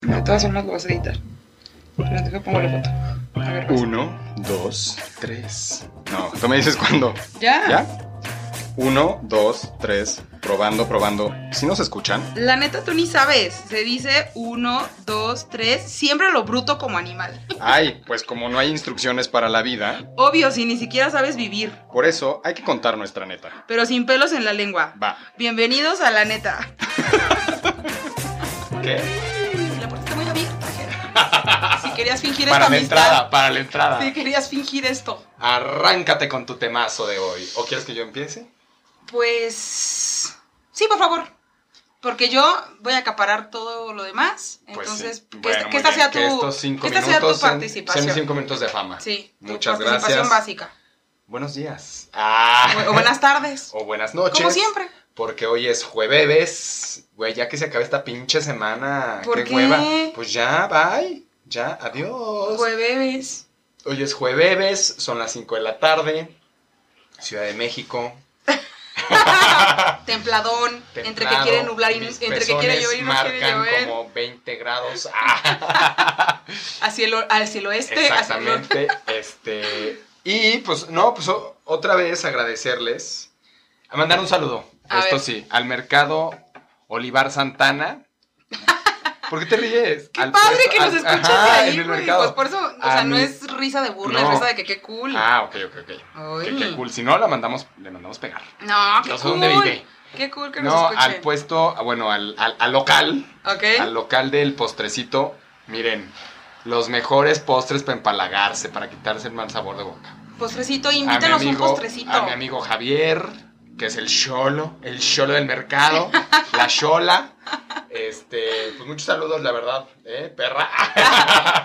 De todas formas lo vas a editar. Pero deja pongo la foto. A ver, vas. Uno, dos, tres. No, tú me dices cuándo. ¿Ya? ¿Ya? Uno, dos, tres. Probando, probando. ¿Sí nos escuchan? La neta tú ni sabes. Se dice uno, dos, tres. Siempre lo bruto como animal. Ay, pues como no hay instrucciones para la vida, Obvio, si ni siquiera sabes vivir. por eso hay que contar nuestra neta. Pero sin pelos en la lengua. Va. Bienvenidos a la neta. ¿Qué? Si querías fingir Para esta la amistad. entrada, para la entrada. Si querías fingir esto. Arráncate con tu temazo de hoy. ¿O quieres que yo empiece? Pues. Sí, por favor. Porque yo voy a acaparar todo lo demás. Pues Entonces, sí. que, Bueno, esta- muy que esta bien. sea Que tu. estos cinco que esta sea tu participación. sean cinco minutos de fama. Sí, Muchas participación gracias. básica. Buenos días. Ah. O, o buenas tardes. O buenas noches. Como siempre. Porque hoy es jueves. Güey, ya que se acabe esta pinche semana. ¿Por qué, qué? hueva. Pues ya, bye. Ya, adiós. Jueves. Hoy es jueves, son las 5 de la tarde. Ciudad de México. Templadón. entre que quiere nublar y mis entre que quiere llover y no quiere marcan llover. como 20 grados. Hacia el, o- hacia el oeste. hacia el norte. Exactamente. este. Y pues, no, pues otra vez agradecerles. A mandar un saludo. A Esto ver. sí, al mercado Olivar Santana. ¿Por qué te ríes? Qué Al padre puesto- que nos de ahí, en el güey. mercado. Pues por eso, o A sea, no mí- es risa de burla, No. es risa de que qué cool. Ah, ok, ok, ok. Ay. Que qué cool. Si no, la mandamos, le mandamos pegar. No, qué No sé cool. dónde vive. Qué cool que nos No, escuchen. al puesto, ah, bueno, al, al, al local, Ok. al local del postrecito. Miren, los mejores postres para empalagarse, para quitarse el mal sabor de boca. Postrecito, A mi un postrecito. a mi amigo Javier, que es el cholo, el cholo del mercado, la chola. Este, pues muchos saludos, la verdad, ¿eh? Perra.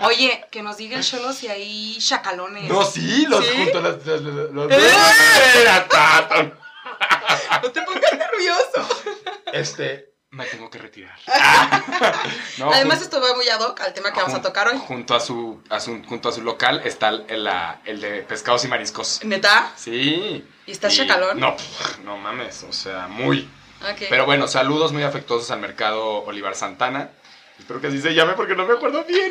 Oye, que nos diga el cholo si hay chacalones. No, sí, los ¿Sí? junto los, los, los- los- ¡Eh! No te pongas nervioso. Este, me tengo que retirar. No, Además, esto va muy ad hoc al tema que vamos a tocar hoy. Junto a su, a su- junto a su local está el, el, el de pescados y mariscos. ¿Neta? Sí. ¿Y está chacalón? No, no mames, o sea, muy. Pero bueno, saludos muy afectuosos al mercado Olivar Santana. Espero que así se llame porque no me acuerdo bien.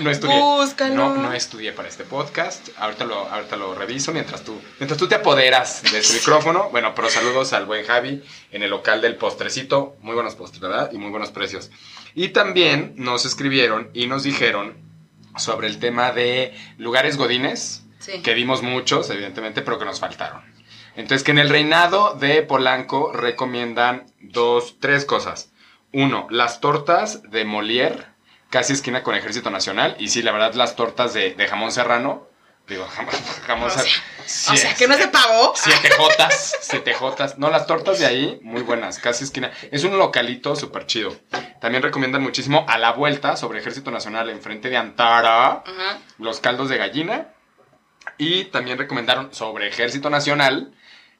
No, estudié. Búscalo. No, no estudié para este podcast. Ahorita lo, ahorita lo reviso mientras tú, mientras tú te apoderas de su micrófono. Bueno, pero saludos al buen Javi en el local del postrecito. Muy buenos postres, ¿verdad? Y muy buenos precios. Y también nos escribieron y nos dijeron sobre el tema de lugares godines Sí. que dimos muchos, evidentemente, pero que nos faltaron. Entonces, que en el reinado de Polanco recomiendan dos, tres cosas. Uno, las tortas de Molière, casi esquina con Ejército Nacional. Y sí, la verdad, las tortas de, de jamón serrano. Digo, jamón, jamón O serrano. O sea, que no es de pavo. Siete jotas, siete jotas. No, las tortas de ahí, muy buenas, casi esquina. Es un localito súper chido. También recomiendan muchísimo a la vuelta sobre Ejército Nacional, enfrente de Antara los caldos de gallina. Y también recomendaron sobre Ejército Nacional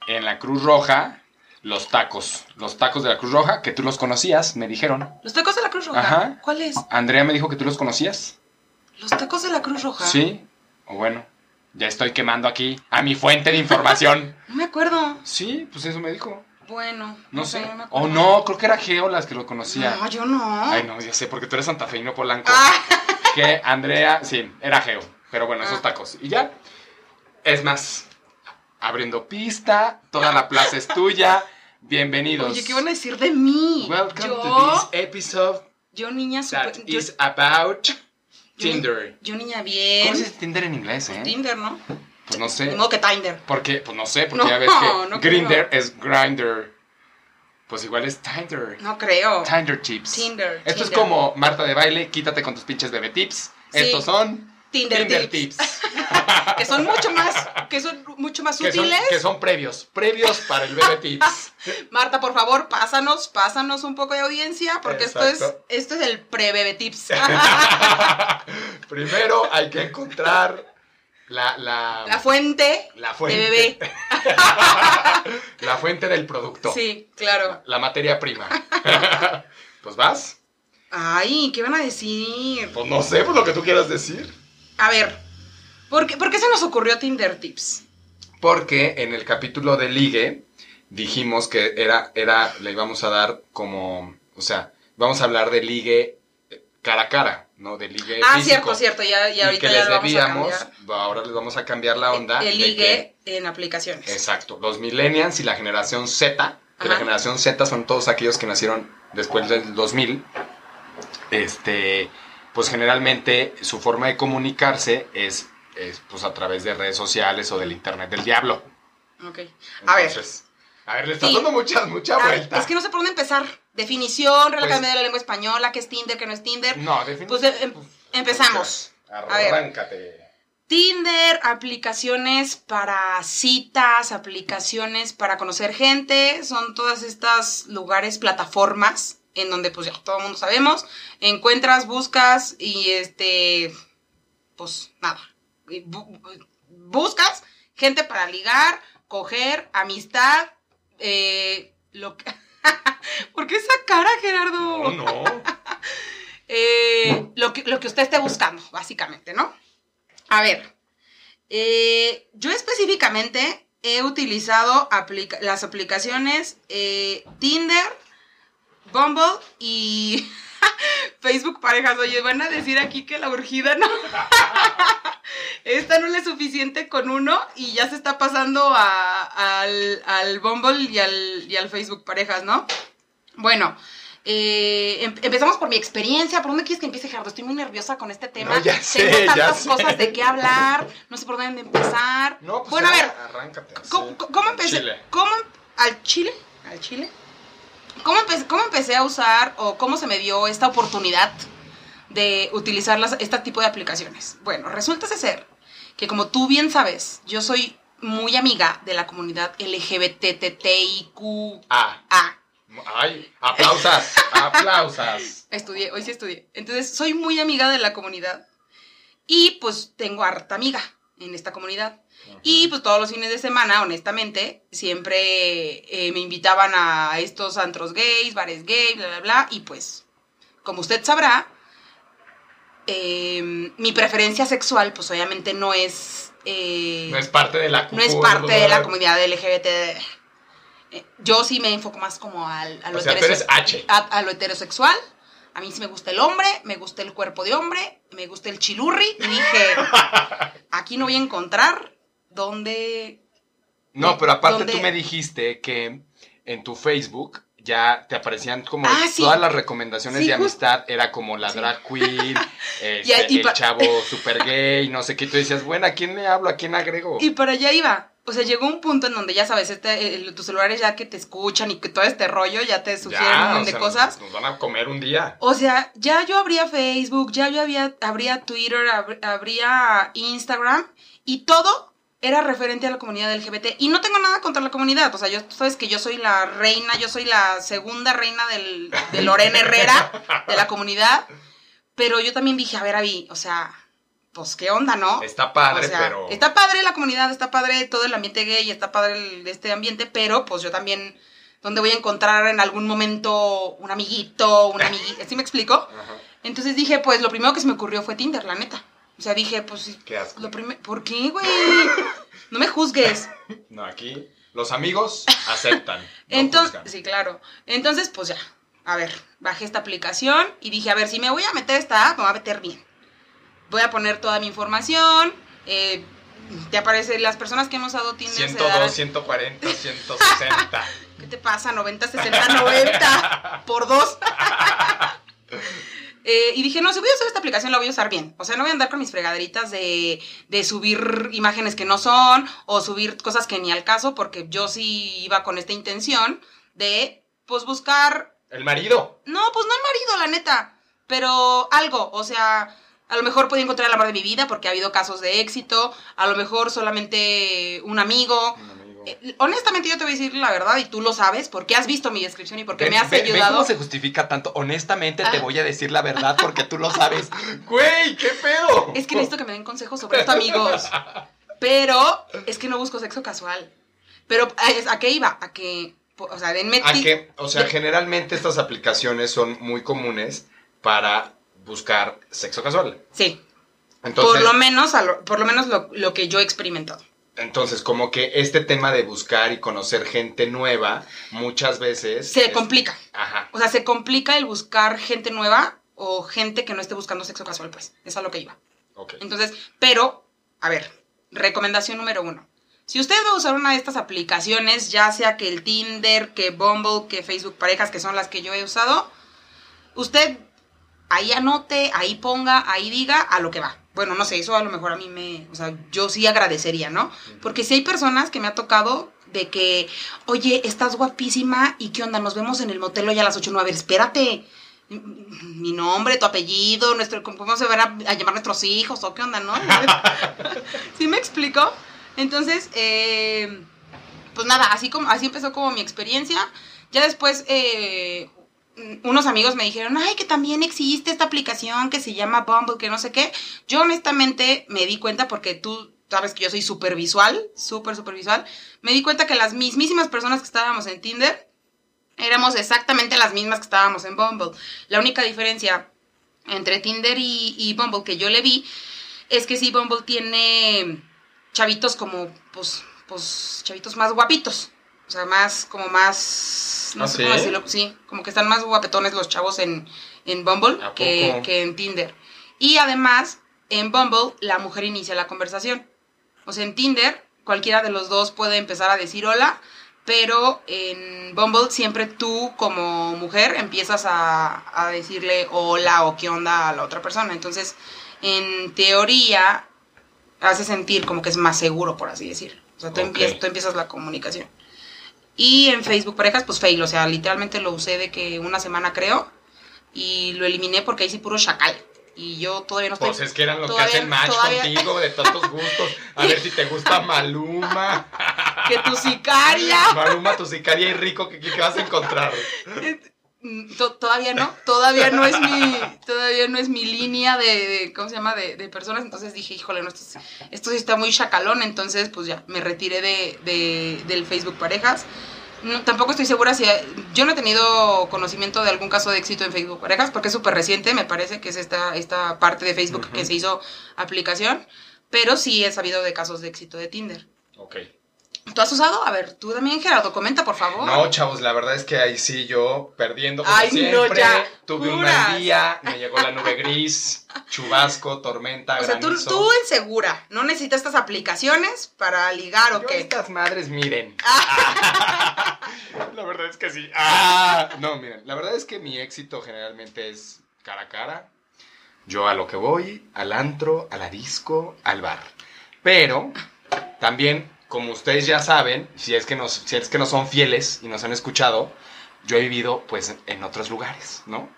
en la Cruz Roja los tacos. Los tacos de la Cruz Roja, que tú los conocías, me dijeron. Los tacos de la Cruz Roja. Ajá. ¿Cuáles? Andrea me dijo que tú los conocías. Los tacos de la Cruz Roja. Sí. O bueno, ya estoy quemando aquí a mi fuente de información. No me acuerdo. sí, pues eso me dijo. Bueno. No sé. O acuerdo. no, creo que era Geo las que lo conocía. No, yo no. Ay, no, ya sé, porque tú eres santafeino polanco. Ah. Que Andrea, sí, era Geo. Pero bueno, esos Ah. tacos. Y ya. Es más, abriendo pista, toda la plaza es tuya. Bienvenidos. Oye, ¿qué van a decir de mí? Welcome yo, to this episode yo niña super, that yo, is about yo Tinder. yo niña ¿Cómo bien. se dice Tinder en inglés, eh? Tinder, ¿no? Pues no sé. Modo que Tinder. Porque, pues no sé, porque No, ya ves que no Grinder es Grinder. Pues igual es Tinder. No creo. Tinder chips. Tinder, Esto es como Marta de baile, quítate con tus pinches bebé tips. Sí. Estos son Tinder, tips. Que son mucho más, que son mucho más que, son, útiles. que son previos, previos para el bebé tips. Marta, por favor, pásanos, pásanos un poco de audiencia, porque esto es, esto es el pre-bebé tips. Primero hay que encontrar la, la, La fuente, la fuente. de bebé. la fuente del producto. Sí, claro. La materia prima. pues vas. Ay, ¿qué van a decir? Pues no sé, pues lo que tú quieras decir. A ver, ¿por qué, por qué se nos ocurrió Tinder Tips? Porque en el capítulo de ligue dijimos que era, era, le íbamos a dar como, o sea, vamos a hablar de ligue cara a cara, ¿no? De ligue Ah, físico. cierto, cierto, ya, ya y ahorita que ya les lo vamos a debíamos, cambiar. ahora les vamos a cambiar la onda. El de ligue en aplicaciones. exacto, los millennials y la generación Z, que la generación Z son todos aquellos que nacieron después del 2000, este, pues generalmente su forma de comunicarse es, es, pues a través de redes sociales o del internet del diablo. Ok. A ver, a ver, le está Sí. dando mucha, mucha vuelta. es que no sé por dónde empezar. Definición, Real Pues- de la Lengua Española, qué es Tinder, qué no es Tinder. No, definitivamente. Pues em- empezamos. A ver. Arráncate. Tinder, aplicaciones para citas, aplicaciones para conocer gente, son todas estas lugares, plataformas, en donde pues ya todo el mundo sabemos, encuentras, buscas y este, pues nada, bu- buscas gente para ligar, coger, amistad, eh, lo que... ¿Por qué esa cara, Gerardo? No, no. Eh, lo, que, lo que usted esté buscando, básicamente, ¿no? A ver, eh, yo específicamente he utilizado aplica- las aplicaciones eh, Tinder, Bumble y Facebook Parejas. Oye, van a decir aquí que la urgida no. Esta no le es suficiente con uno y ya se está pasando a- al, al Bumble y al, y al Facebook Parejas, ¿no? Bueno, eh, em- empezamos por mi experiencia. ¿Por dónde quieres que empiece, Gerardo? Estoy muy nerviosa con este tema. No, ya sé, Tengo ya tantas sé. cosas de qué hablar. No sé por dónde empezar. No, pues bueno, a ver, arráncate. ¿cómo, sí. cómo empecé? Chile. ¿Cómo, ¿Al Chile? ¿Al Chile? ¿Cómo empecé, ¿Cómo empecé a usar o cómo se me dio esta oportunidad de utilizar las, este tipo de aplicaciones? Bueno, resulta ser que como tú bien sabes, yo soy muy amiga de la comunidad LGBTTIQ. Ah, ay, aplausas, aplausas. Estudié, hoy sí estudié. Entonces, soy muy amiga de la comunidad. Y pues tengo harta amiga en esta comunidad. Y pues todos los fines de semana, honestamente, siempre eh, me invitaban a estos antros gays, bares gays, bla, bla, bla. Y pues, como usted sabrá, eh, mi preferencia sexual, pues obviamente no es... eh, No es parte de la no es parte de la comunidad LGBT. Eh, Yo sí me enfoco más como al, a, lo O sea, H. a lo heterosexual. A mí sí me gusta el hombre, me gusta el cuerpo de hombre, me gusta el chilurri. Y dije, aquí no voy a encontrar dónde... No, pero aparte ¿Dónde? tú me dijiste que en tu Facebook ya te aparecían como Ah, sí. todas las recomendaciones Sí, de amistad, era como la Sí. drag queen, este, y el pa- chavo super gay, no sé qué, tú decías, bueno, ¿a quién le hablo? ¿A quién agrego? Y para allá iba. O sea, llegó un punto en donde ya sabes, este, el- tus celulares ya que te escuchan y que todo este rollo ya te sugieren un montón de sea, cosas. Nos van a comer un día. O sea, ya yo abría Facebook, ya yo había, abría Twitter, ab- abría Instagram y todo era referente a la comunidad LGBT. Y no tengo nada contra la comunidad. O sea, yo, tú sabes que yo soy la reina, yo soy la segunda reina del, de Lorena Herrera, de la comunidad. Pero yo también dije, a ver, Avi, o sea, pues qué onda, ¿no? Está padre, O sea, pero... Está padre la comunidad, está padre todo el ambiente gay, está padre el- este ambiente, pero pues yo también, ¿dónde voy a encontrar en algún momento un amiguito, una amiguita? ¿Sí me explico? Ajá, Entonces dije, pues lo primero que se me ocurrió fue Tinder, la neta. O sea, dije, pues sí, Qué asco. lo primero, ¿por qué, güey? No me juzgues. No, aquí los amigos aceptan. no Entonces, juzgan. sí, claro. Entonces, pues ya, a ver, bajé esta aplicación y dije, a ver, si me voy a meter esta app, me voy a meter bien. Voy a poner toda mi información. eh, te aparecen las personas que hemos usado Tinder. se 102, darán- 140, 160. ¿Qué te pasa? 90, 60, 90 por dos. Eh, y dije, no, si voy a usar esta aplicación, la voy a usar bien. O sea, no voy a andar con mis fregaderitas de, de subir imágenes que no son o subir cosas que ni al caso, porque yo sí iba con esta intención de, pues, buscar El marido. no, pues no el marido, la neta. Pero algo, o sea, a lo mejor podía encontrar el amor de mi vida porque ha habido casos de éxito. A lo mejor solamente un amigo. Un amigo. Eh, honestamente, yo te voy a decir la verdad y tú lo sabes porque has visto mi descripción y porque Ve- me has ve- ve ayudado. cómo se justifica tanto? Honestamente te Ah. voy a decir la verdad porque tú lo sabes. Güey, qué pedo. Es que necesito que me den consejos sobre esto, amigos. Pero es que no busco sexo casual. Pero ¿a qué iba? A que, o sea, denme A que, o sea, generalmente estas aplicaciones son muy comunes para buscar sexo casual. Sí, Entonces, por lo menos, lo- por lo, menos lo, lo que yo he experimentado. Entonces, como que este tema de buscar y conocer gente nueva, muchas veces... Se es- complica. Ajá. O sea, se complica el buscar gente nueva o gente que no esté buscando sexo casual, pues. Es a lo que iba. Ok. Entonces, pero, a ver, recomendación número uno. Si usted va a usar una de estas aplicaciones, ya sea que el Tinder, que Bumble, que Facebook Parejas, que son las que yo he usado, usted ahí anote, ahí ponga, ahí diga a lo que va. Bueno, no sé, eso a lo mejor a mí me, o sea, yo sí agradecería, ¿no? Porque si hay personas que me ha tocado de que, oye, estás guapísima y qué onda, nos vemos en el motel hoy a las 8, no, a ver, espérate. Mi nombre, tu apellido, nuestro, cómo se van a, a llamar nuestros hijos o qué onda, ¿no? ¿Sí me explico? Entonces, eh, pues nada, así, como, así empezó como mi experiencia. Ya después, eh, unos amigos me dijeron, ay, que también existe esta aplicación que se llama Bumble, que no sé qué. Yo honestamente me di cuenta porque tú sabes que yo soy súper visual, súper, súper visual. Me di cuenta que las mismísimas personas que estábamos en Tinder éramos exactamente las mismas que estábamos en Bumble. La única diferencia entre Tinder y, y Bumble que yo le vi es que sí, Bumble tiene chavitos como, pues, pues, chavitos más guapitos. O sea, más, como más, no ¿Ah, sé sí? cómo decirlo, sí, como que están más guapetones los chavos en, en Bumble ¿A que, que en Tinder. Y además, en Bumble, la mujer inicia la conversación. O sea, en Tinder, cualquiera de los dos puede empezar a decir hola, pero en Bumble siempre tú como mujer empiezas a, a decirle hola o qué onda a la otra persona. Entonces, en teoría, hace sentir como que es más seguro, por así decirlo. O sea, tú, empiezas, tú empiezas la comunicación. Y en Facebook Parejas, pues fail. O sea, literalmente lo usé de que una semana creo. Y lo eliminé porque ahí sí puro chacal. Y yo todavía no estoy. Pues es que eran los todavía- que hacen match todavía- contigo de tantos gustos. A ver si te gusta Maluma. Que tu sicaria. Maluma, tu sicaria y rico, ¿qué, qué vas a encontrar? Mm, to- todavía no, todavía no es mi, todavía no es mi línea de, de- ¿cómo se llama? De, de personas, entonces dije, híjole, no, esto, es- esto sí está muy chacalón, entonces pues ya, me retiré de, de- del Facebook Parejas. No, tampoco estoy segura si, yo no he tenido conocimiento de algún caso de éxito en Facebook Parejas, porque es súper reciente, me parece que es esta, esta parte de Facebook que se hizo aplicación, pero sí he sabido de casos de éxito de Tinder. Ok. ¿Tú has usado? A ver, tú también, Gerardo, comenta, por favor. No, chavos, la verdad es que ahí sí yo perdiendo como Ay, no, ya, Tuve un mal día, me llegó la nube gris, chubasco, tormenta, O sea, tú, granizo. tú en segura, no necesitas estas aplicaciones para ligar o Yo qué. estas madres, miren. la verdad es que sí. Ah, no, miren, la verdad es que mi éxito generalmente es cara a cara. Yo a lo que voy, al antro, a la disco, al bar. Pero también, como ustedes ya saben, si es que nos, si es que no son fieles y nos han escuchado, yo he vivido pues en otros lugares, ¿no?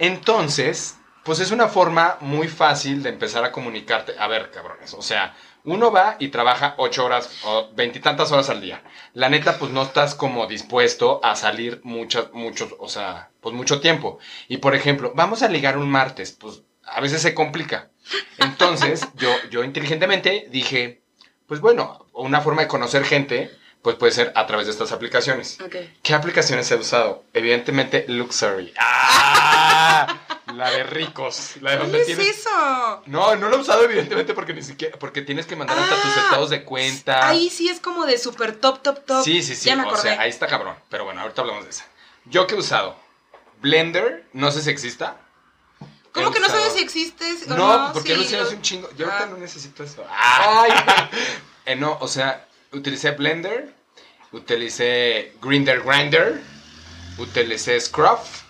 Entonces, pues es una forma muy fácil de empezar a comunicarte. A ver, cabrones, o sea, uno va y trabaja ocho horas o veintitantas horas al día. La neta, pues no estás como dispuesto a salir muchas, muchos, o sea, pues mucho tiempo. Y por ejemplo, vamos a ligar un martes, pues a veces se complica. Entonces, yo, yo inteligentemente dije, pues bueno, una forma de conocer gente, pues puede ser a través de estas aplicaciones. Ok. ¿Qué aplicaciones he usado? Evidentemente, Luxury. ¡Ah! La de ricos. La de ¿Cuál donde es tienes. eso? No, no lo he usado evidentemente porque ni siquiera, porque tienes que mandar hasta tus Ah, estados de cuenta. Ahí sí es como de super top, top, top. Sí, sí, sí. Ya me o acordé. sea, ahí está cabrón. Pero bueno, ahorita hablamos de esa. Yo que he usado Blender, no sé si exista. ¿Cómo que no sabes si existes o No, no? porque Sí, lo hice lo- hace un chingo. Yo ahorita Ah. no necesito eso. Ay. Eh, no, o sea, utilicé Blender, utilicé Grinder Grinder, utilicé Scruff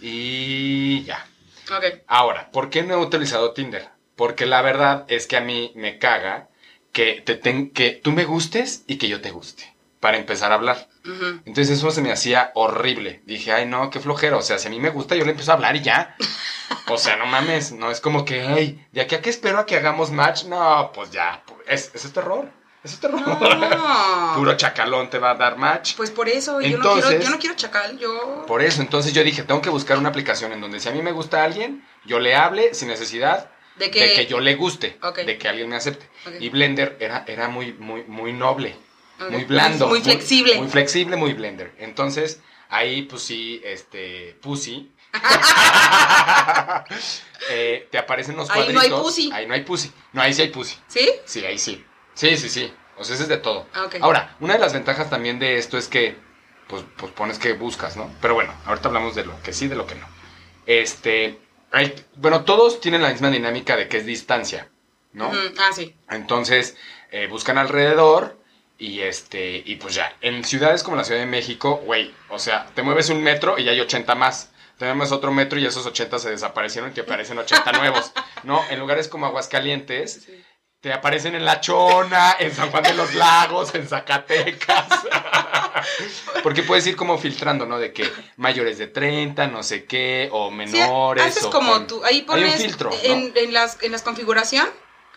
y ya. Ok. Ahora, ¿por qué no he utilizado Tinder? Porque la verdad es que a mí me caga que, te ten- que tú me gustes y que yo te guste. Para empezar a hablar. Entonces eso se me hacía horrible. Dije, ay no, qué flojera. O sea, si a mí me gusta, yo le empiezo a hablar y ya. O sea, no mames. No es como que, ay, de aquí a que espero a que hagamos match. No, pues ya. Es, es terror. Eso es terror. No. Puro chacalón te va a dar match. Pues por eso, yo, no quiero, Entonces- yo no quiero chacal, yo... Por eso, entonces yo dije, tengo que buscar una aplicación en donde si a mí me gusta alguien, yo le hable sin necesidad De que... de que yo le guste, Ok. de que alguien me acepte. Y Blender era, era muy, muy, muy noble. Muy blando. Muy flexible. Muy, flexible, muy Blender. Entonces, ahí pues sí, este, Pussy. eh, te aparecen los Ahí cuadritos. no hay Pussy. Ahí no hay Pussy. No, ahí sí hay Pussy. ¿Sí? Sí, ahí sí. Sí, sí, sí. O sea, ese es de todo. Ah. Ahora, una de las ventajas también de esto es que, pues, pues pones que buscas, ¿no? Pero bueno, ahorita hablamos de lo que sí, de lo que no. este, hay- bueno, todos tienen la misma dinámica de que es distancia, ¿no? Ujú, Ah, sí. Entonces, eh, buscan alrededor y este, y pues ya, en ciudades como la Ciudad de México, güey, o sea, te mueves un metro y ya hay 80 más. Te mueves otro metro y esos 80 se desaparecieron y te aparecen 80 nuevos. No, en lugares como Aguascalientes, te aparecen en La Chona, en San Juan de los Lagos, en Zacatecas. Porque puedes ir como filtrando, ¿no? De que mayores de 30, no sé qué, o Sí, menores. haces o como con- tú, ahí un pones filtro, ¿no? en, en las, en las configuración,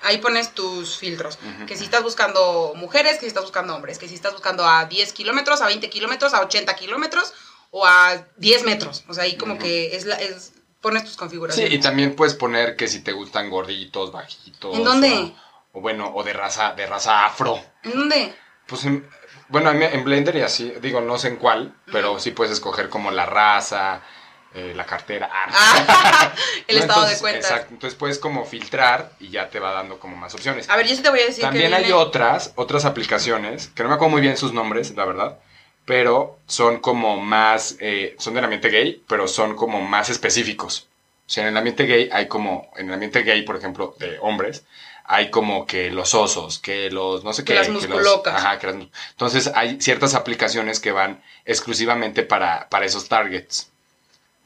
ahí pones tus filtros. Que si estás buscando mujeres, que si estás buscando hombres, que si estás buscando a 10 kilómetros, a 20 kilómetros, a 80 kilómetros o a 10 metros. O sea, ahí como que es, la, es pones tus Sí, configuraciones. y también puedes poner que si te gustan gorditos, bajitos. ¿En dónde? O, o bueno, o de raza, de raza afro. ¿En dónde? Pues en, bueno, en, en Blender y así, digo, no sé en cuál, pero sí puedes escoger como la raza, eh, la cartera. ah. Ah, el No, estado entonces, de cuenta. Exacto, entonces puedes como filtrar y ya te va dando como más opciones. A ver, yo sí te voy a decir También que hay otras, otras aplicaciones, que no me acuerdo muy bien sus nombres, la verdad, pero son como más, eh, son del ambiente gay, pero son como más específicos. O sea, en el ambiente gay hay como, en el ambiente gay, por ejemplo, de hombres, hay como que los osos, que los, no sé Que qué. las los- ajá, que las entonces hay ciertas aplicaciones que van exclusivamente para, para esos targets.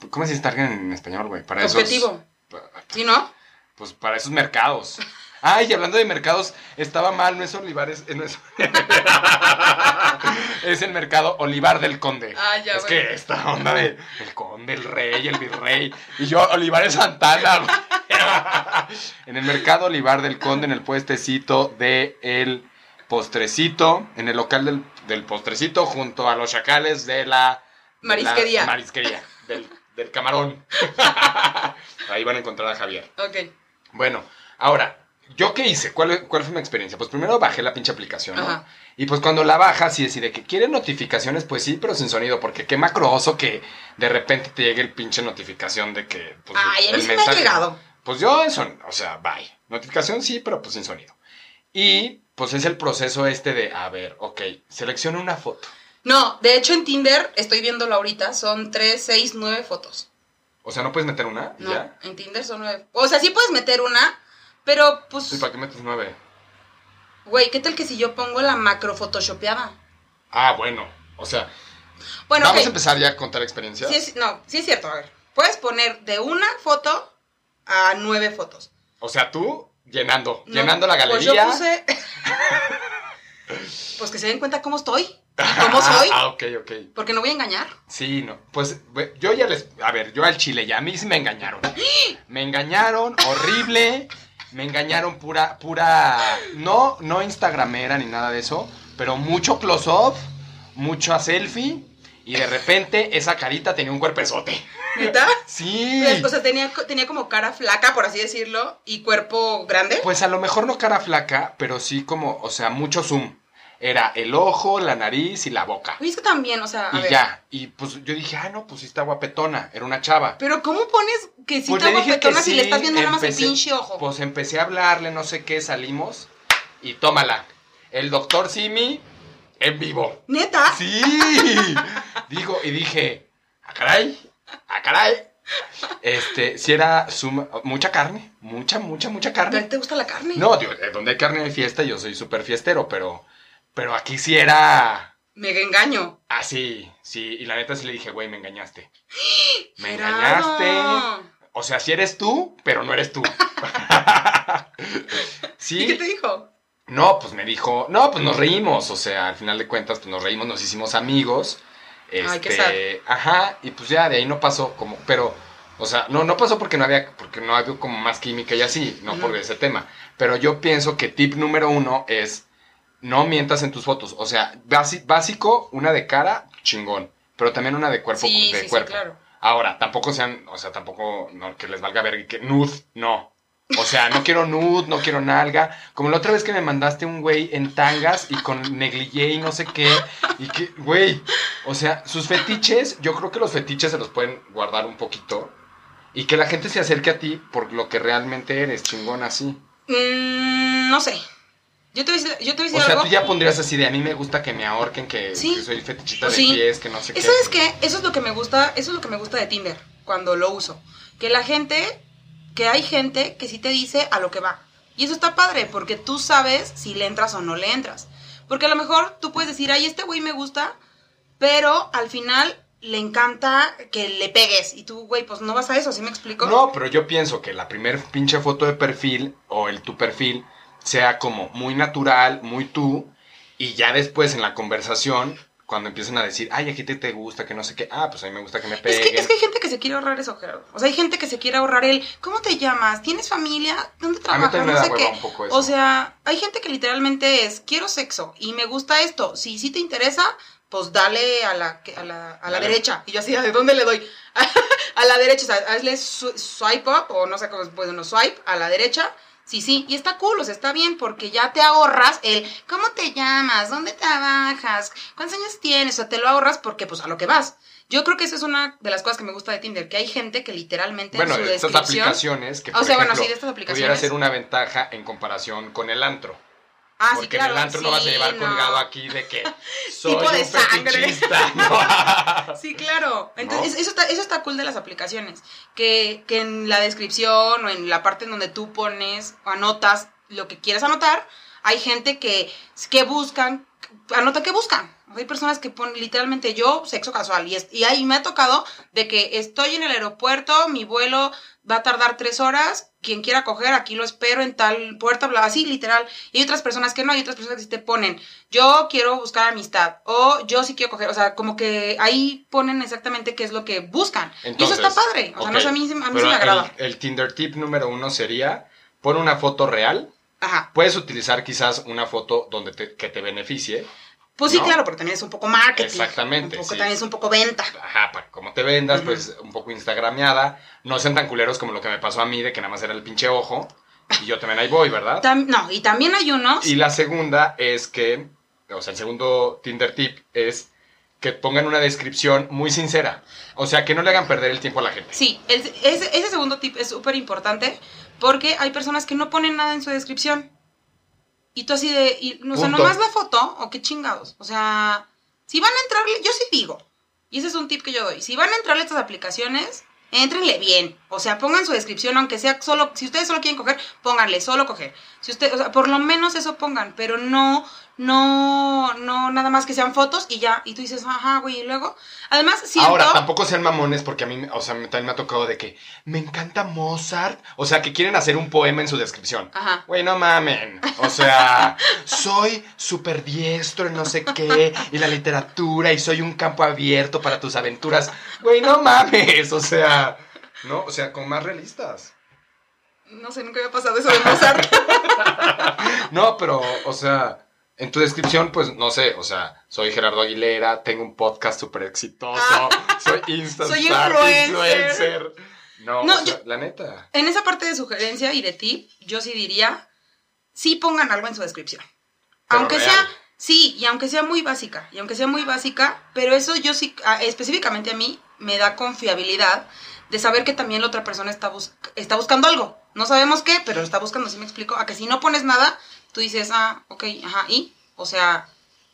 ¿Cómo se dice target en español, güey? Para esos- Objetivo. ¿Sí, no? pues para esos mercados. Ay, y hablando de mercados, estaba mal, no es Olivares, eh, no es, es el mercado Olivar del Conde. Ah, ya, es bueno. que esta onda de el conde, el rey, el virrey, y yo Olivares Santana. en el mercado Olivar del Conde, en el puestecito de el postrecito, en el local del, del postrecito, junto a los chacales de la de la Marisquería. marisquería, del, del camarón. Ahí van a encontrar a Javier. Ok. Bueno, ahora, ¿yo qué hice? ¿Cuál, cuál fue mi experiencia? Pues primero bajé la pinche aplicación, ¿no? Ajá. Y pues cuando la bajas y decide que quiere notificaciones, pues sí, pero sin sonido, porque qué macroso que de repente te llegue el pinche notificación de que... Pues, Ay, el me ha mensaje- llegado. Pues yo eso, o sea, bye. Notificación sí, pero pues sin sonido. Y pues es el proceso este de, a ver, ok, selecciona una foto. No, de hecho en Tinder, estoy viéndolo ahorita, son 3, 6, 9 fotos. O sea, ¿no puedes meter una? y No, ¿Ya? en Tinder son 9. O sea, sí puedes meter una, pero pues, Sí, ¿para qué metes nueve? güey, ¿qué tal que si yo pongo la macro photoshopeada? Ah, bueno. O sea, Bueno, vamos a empezar ya a contar experiencias. Sí es- no, sí es cierto, a ver. Puedes poner de una foto a nueve fotos. O sea, tú llenando, No, llenando la Pues yo galería. puse... pues que se den cuenta cómo estoy y cómo soy, Ah, ok, ok. porque no voy a engañar. Sí, no. Pues yo ya les. A ver, yo al chile ya a mí sí me engañaron. Me engañaron, horrible. Me engañaron pura, pura. No, no Instagramera ni nada de eso. Pero mucho close-up, mucho a selfie. Y de repente esa carita tenía un cuerpezote. ¿Neta? Sí. Pues, o sea, tenía, tenía como cara flaca, por así decirlo, y cuerpo grande. Pues a lo mejor no cara flaca, pero sí como, o sea, mucho zoom. Era el ojo, la nariz y la boca. Oye, es que también, o sea, a Y ver. ya. Y pues yo dije, ah, no, pues sí está guapetona. Era una chava. Pero ¿cómo pones que si Pues está guapetona si sí, le estás viendo nada más el pinche ojo? Pues empecé a hablarle, no sé qué, salimos. Y tómala. El doctor Simi en vivo. ¿Neta? Sí. Digo, y dije, a caray, a caray. Este, si era suma- mucha carne, mucha, mucha, mucha ¿A ti carne. te gusta la carne? No, digo, eh, donde hay carne hay fiesta, yo soy súper fiestero, pero, pero aquí sí era Mega engaño. así, sí. Y la neta sí le dije, güey, me engañaste. Me engañaste. O sea, sí eres tú, pero no eres tú. sí. ¿Y qué te dijo? No, pues me dijo, no, pues nos reímos, o sea, al final de cuentas, pues nos reímos, nos hicimos amigos. Ay, qué Este, ajá, y pues ya de ahí no pasó como, pero, o sea, no, no pasó porque no había, porque no había como más química y así, no por ese tema. Pero yo pienso que tip número uno es, no mientas en tus fotos. O sea, básico, una de cara, chingón, pero también una de cuerpo, Sí, de sí, sí, cuerpo. claro. Ahora, tampoco sean, o sea, tampoco no, que les valga ver que nude, no. O sea, no quiero nude, no quiero nalga. Como la otra vez que me mandaste un güey en tangas y con negligé y no sé qué. Y que, güey, o sea, sus fetiches, yo creo que los fetiches se los pueden guardar un poquito. Y que la gente se acerque a ti por lo que realmente eres, chingón así. Mm, no sé. Yo te voy a decir, yo te voy a O sea, algo. tú ya pondrías así de a mí me gusta que me ahorquen, que, Sí. que soy fetichita de pies, que no sé qué. ¿Sabes qué? Eso es lo que me gusta, eso es lo que me gusta de Tinder. cuando lo uso. Que la gente, que hay gente que sí te dice a lo que va. Y eso está padre, porque tú sabes si le entras o no le entras. Porque a lo mejor tú puedes decir, ay, este güey me gusta, pero al final le encanta que le pegues. Y tú, güey, pues no vas a eso, ¿sí me explico? No, pero yo pienso que la primer pinche foto de perfil o el tu perfil sea como muy natural, muy tú, y ya después en la conversación, cuando empiecen a decir, ay, a ti te gusta, que no sé qué, ah, pues a mí me gusta que me Es peguen. que, es que hay gente que se quiere ahorrar eso, Gerardo. O sea, hay gente que se quiere ahorrar el, ¿cómo te llamas? ¿Tienes familia? ¿Dónde a mí trabajas? me No da sé qué. un poco eso. O sea, hay gente que literalmente es, quiero sexo y me gusta esto. Si sí te interesa, pues dale a la, a la, a la derecha. Y yo así, ¿de dónde le doy? a la derecha, o sea, hazle swipe up, o no sé cómo se puede, no, swipe, a la derecha. Sí, sí, y está cool, o sea, está bien, porque ya te ahorras el, ¿cómo te llamas? ¿Dónde trabajas? ¿Cuántos años tienes? O sea, te lo ahorras porque, pues, a lo que vas. Yo creo que esa es una de las cosas que me gusta de Tinder, que hay gente que literalmente bueno, en su estas descripción... aplicaciones que, O sea, bueno, sí, de estas pudiera aplicaciones. ser una ventaja en comparación con el antro. Ah, sí, Porque claro, en el antro no vas a llevar no. colgado aquí de que soy Tipo de un sangre. No. Sí, claro. Entonces, eso, está, eso está cool de las aplicaciones. Que, que en la descripción o en la parte en donde tú pones o anotas lo que quieres anotar, hay gente que, que buscan, anota que buscan. Hay personas que ponen literalmente yo, sexo casual. Y, es- y ahí me ha tocado de que estoy en el aeropuerto, mi vuelo va a tardar tres horas, quien quiera coger, aquí lo espero en tal puerta, bla, así literal. Y hay otras personas que no, hay otras personas que sí te ponen, yo quiero buscar amistad, o yo sí quiero coger, o sea, como que ahí ponen exactamente qué es lo que buscan. y eso Entonces, está padre, o sea, no a mí, a mí sí me agrada. El, el Tinder tip número uno sería, pon una foto real. Ajá. Puedes utilizar quizás una foto donde te, que te beneficie. Pues sí, ¿No? claro, porque también es un poco marketing. Exactamente, Un poco, sí. También es un poco venta. Ajá, para cómo te vendas, pues un poco instagrameada. No sean tan culeros como lo que me pasó a mí, de que nada más era el pinche ojo. Y yo también ahí voy, ¿verdad? Tam- no, y también hay unos... Y la segunda es que, o sea, el segundo Tinder tip es que pongan una descripción muy sincera. O sea, que no le hagan perder el tiempo a la gente. Sí, el- ese, ese segundo tip es súper importante porque hay personas que no ponen nada en su descripción. Y tú así de, y, o sea, nomás la foto, o qué chingados. O sea, si van a entrarle, yo sí digo, y ese es un tip que yo doy, si van a entrarle a estas aplicaciones, entrenle bien. O sea, pongan su descripción, aunque sea solo, si ustedes solo quieren coger, pónganle solo coger. Si usted, o sea, por lo menos eso pongan, pero no, no, no, nada más que sean fotos y ya. Y tú dices, ajá, güey, y luego. Además, siento. Ahora, tampoco sean mamones porque a mí, o sea, también me ha tocado de que me encanta Mozart. O sea, que quieren hacer un poema en su descripción. Ajá. Güey, no mamen. O sea, soy súper diestro en no sé qué, y la literatura, y soy un campo abierto para tus aventuras. Güey, no mames. O sea, no, o sea, con más realistas. No sé, nunca había pasado eso de Mozart. No, pero, o sea, en tu descripción, pues, no sé, o sea, soy Gerardo Aguilera, tengo un podcast súper exitoso, soy Insta Soy influencer. influencer. No, No, o sea, yo- la neta. En esa parte de sugerencia y de tip, yo sí diría, sí pongan algo en su descripción. Pero aunque real. sea, sí, y aunque sea muy básica, y aunque sea muy básica, pero eso yo sí, a- específicamente a mí, me da confiabilidad de saber que también la otra persona está, bus- está buscando algo. No sabemos qué, pero lo está buscando, ¿sí me explico? A que si no pones nada, tú dices, ah, ok, ajá, y, o sea,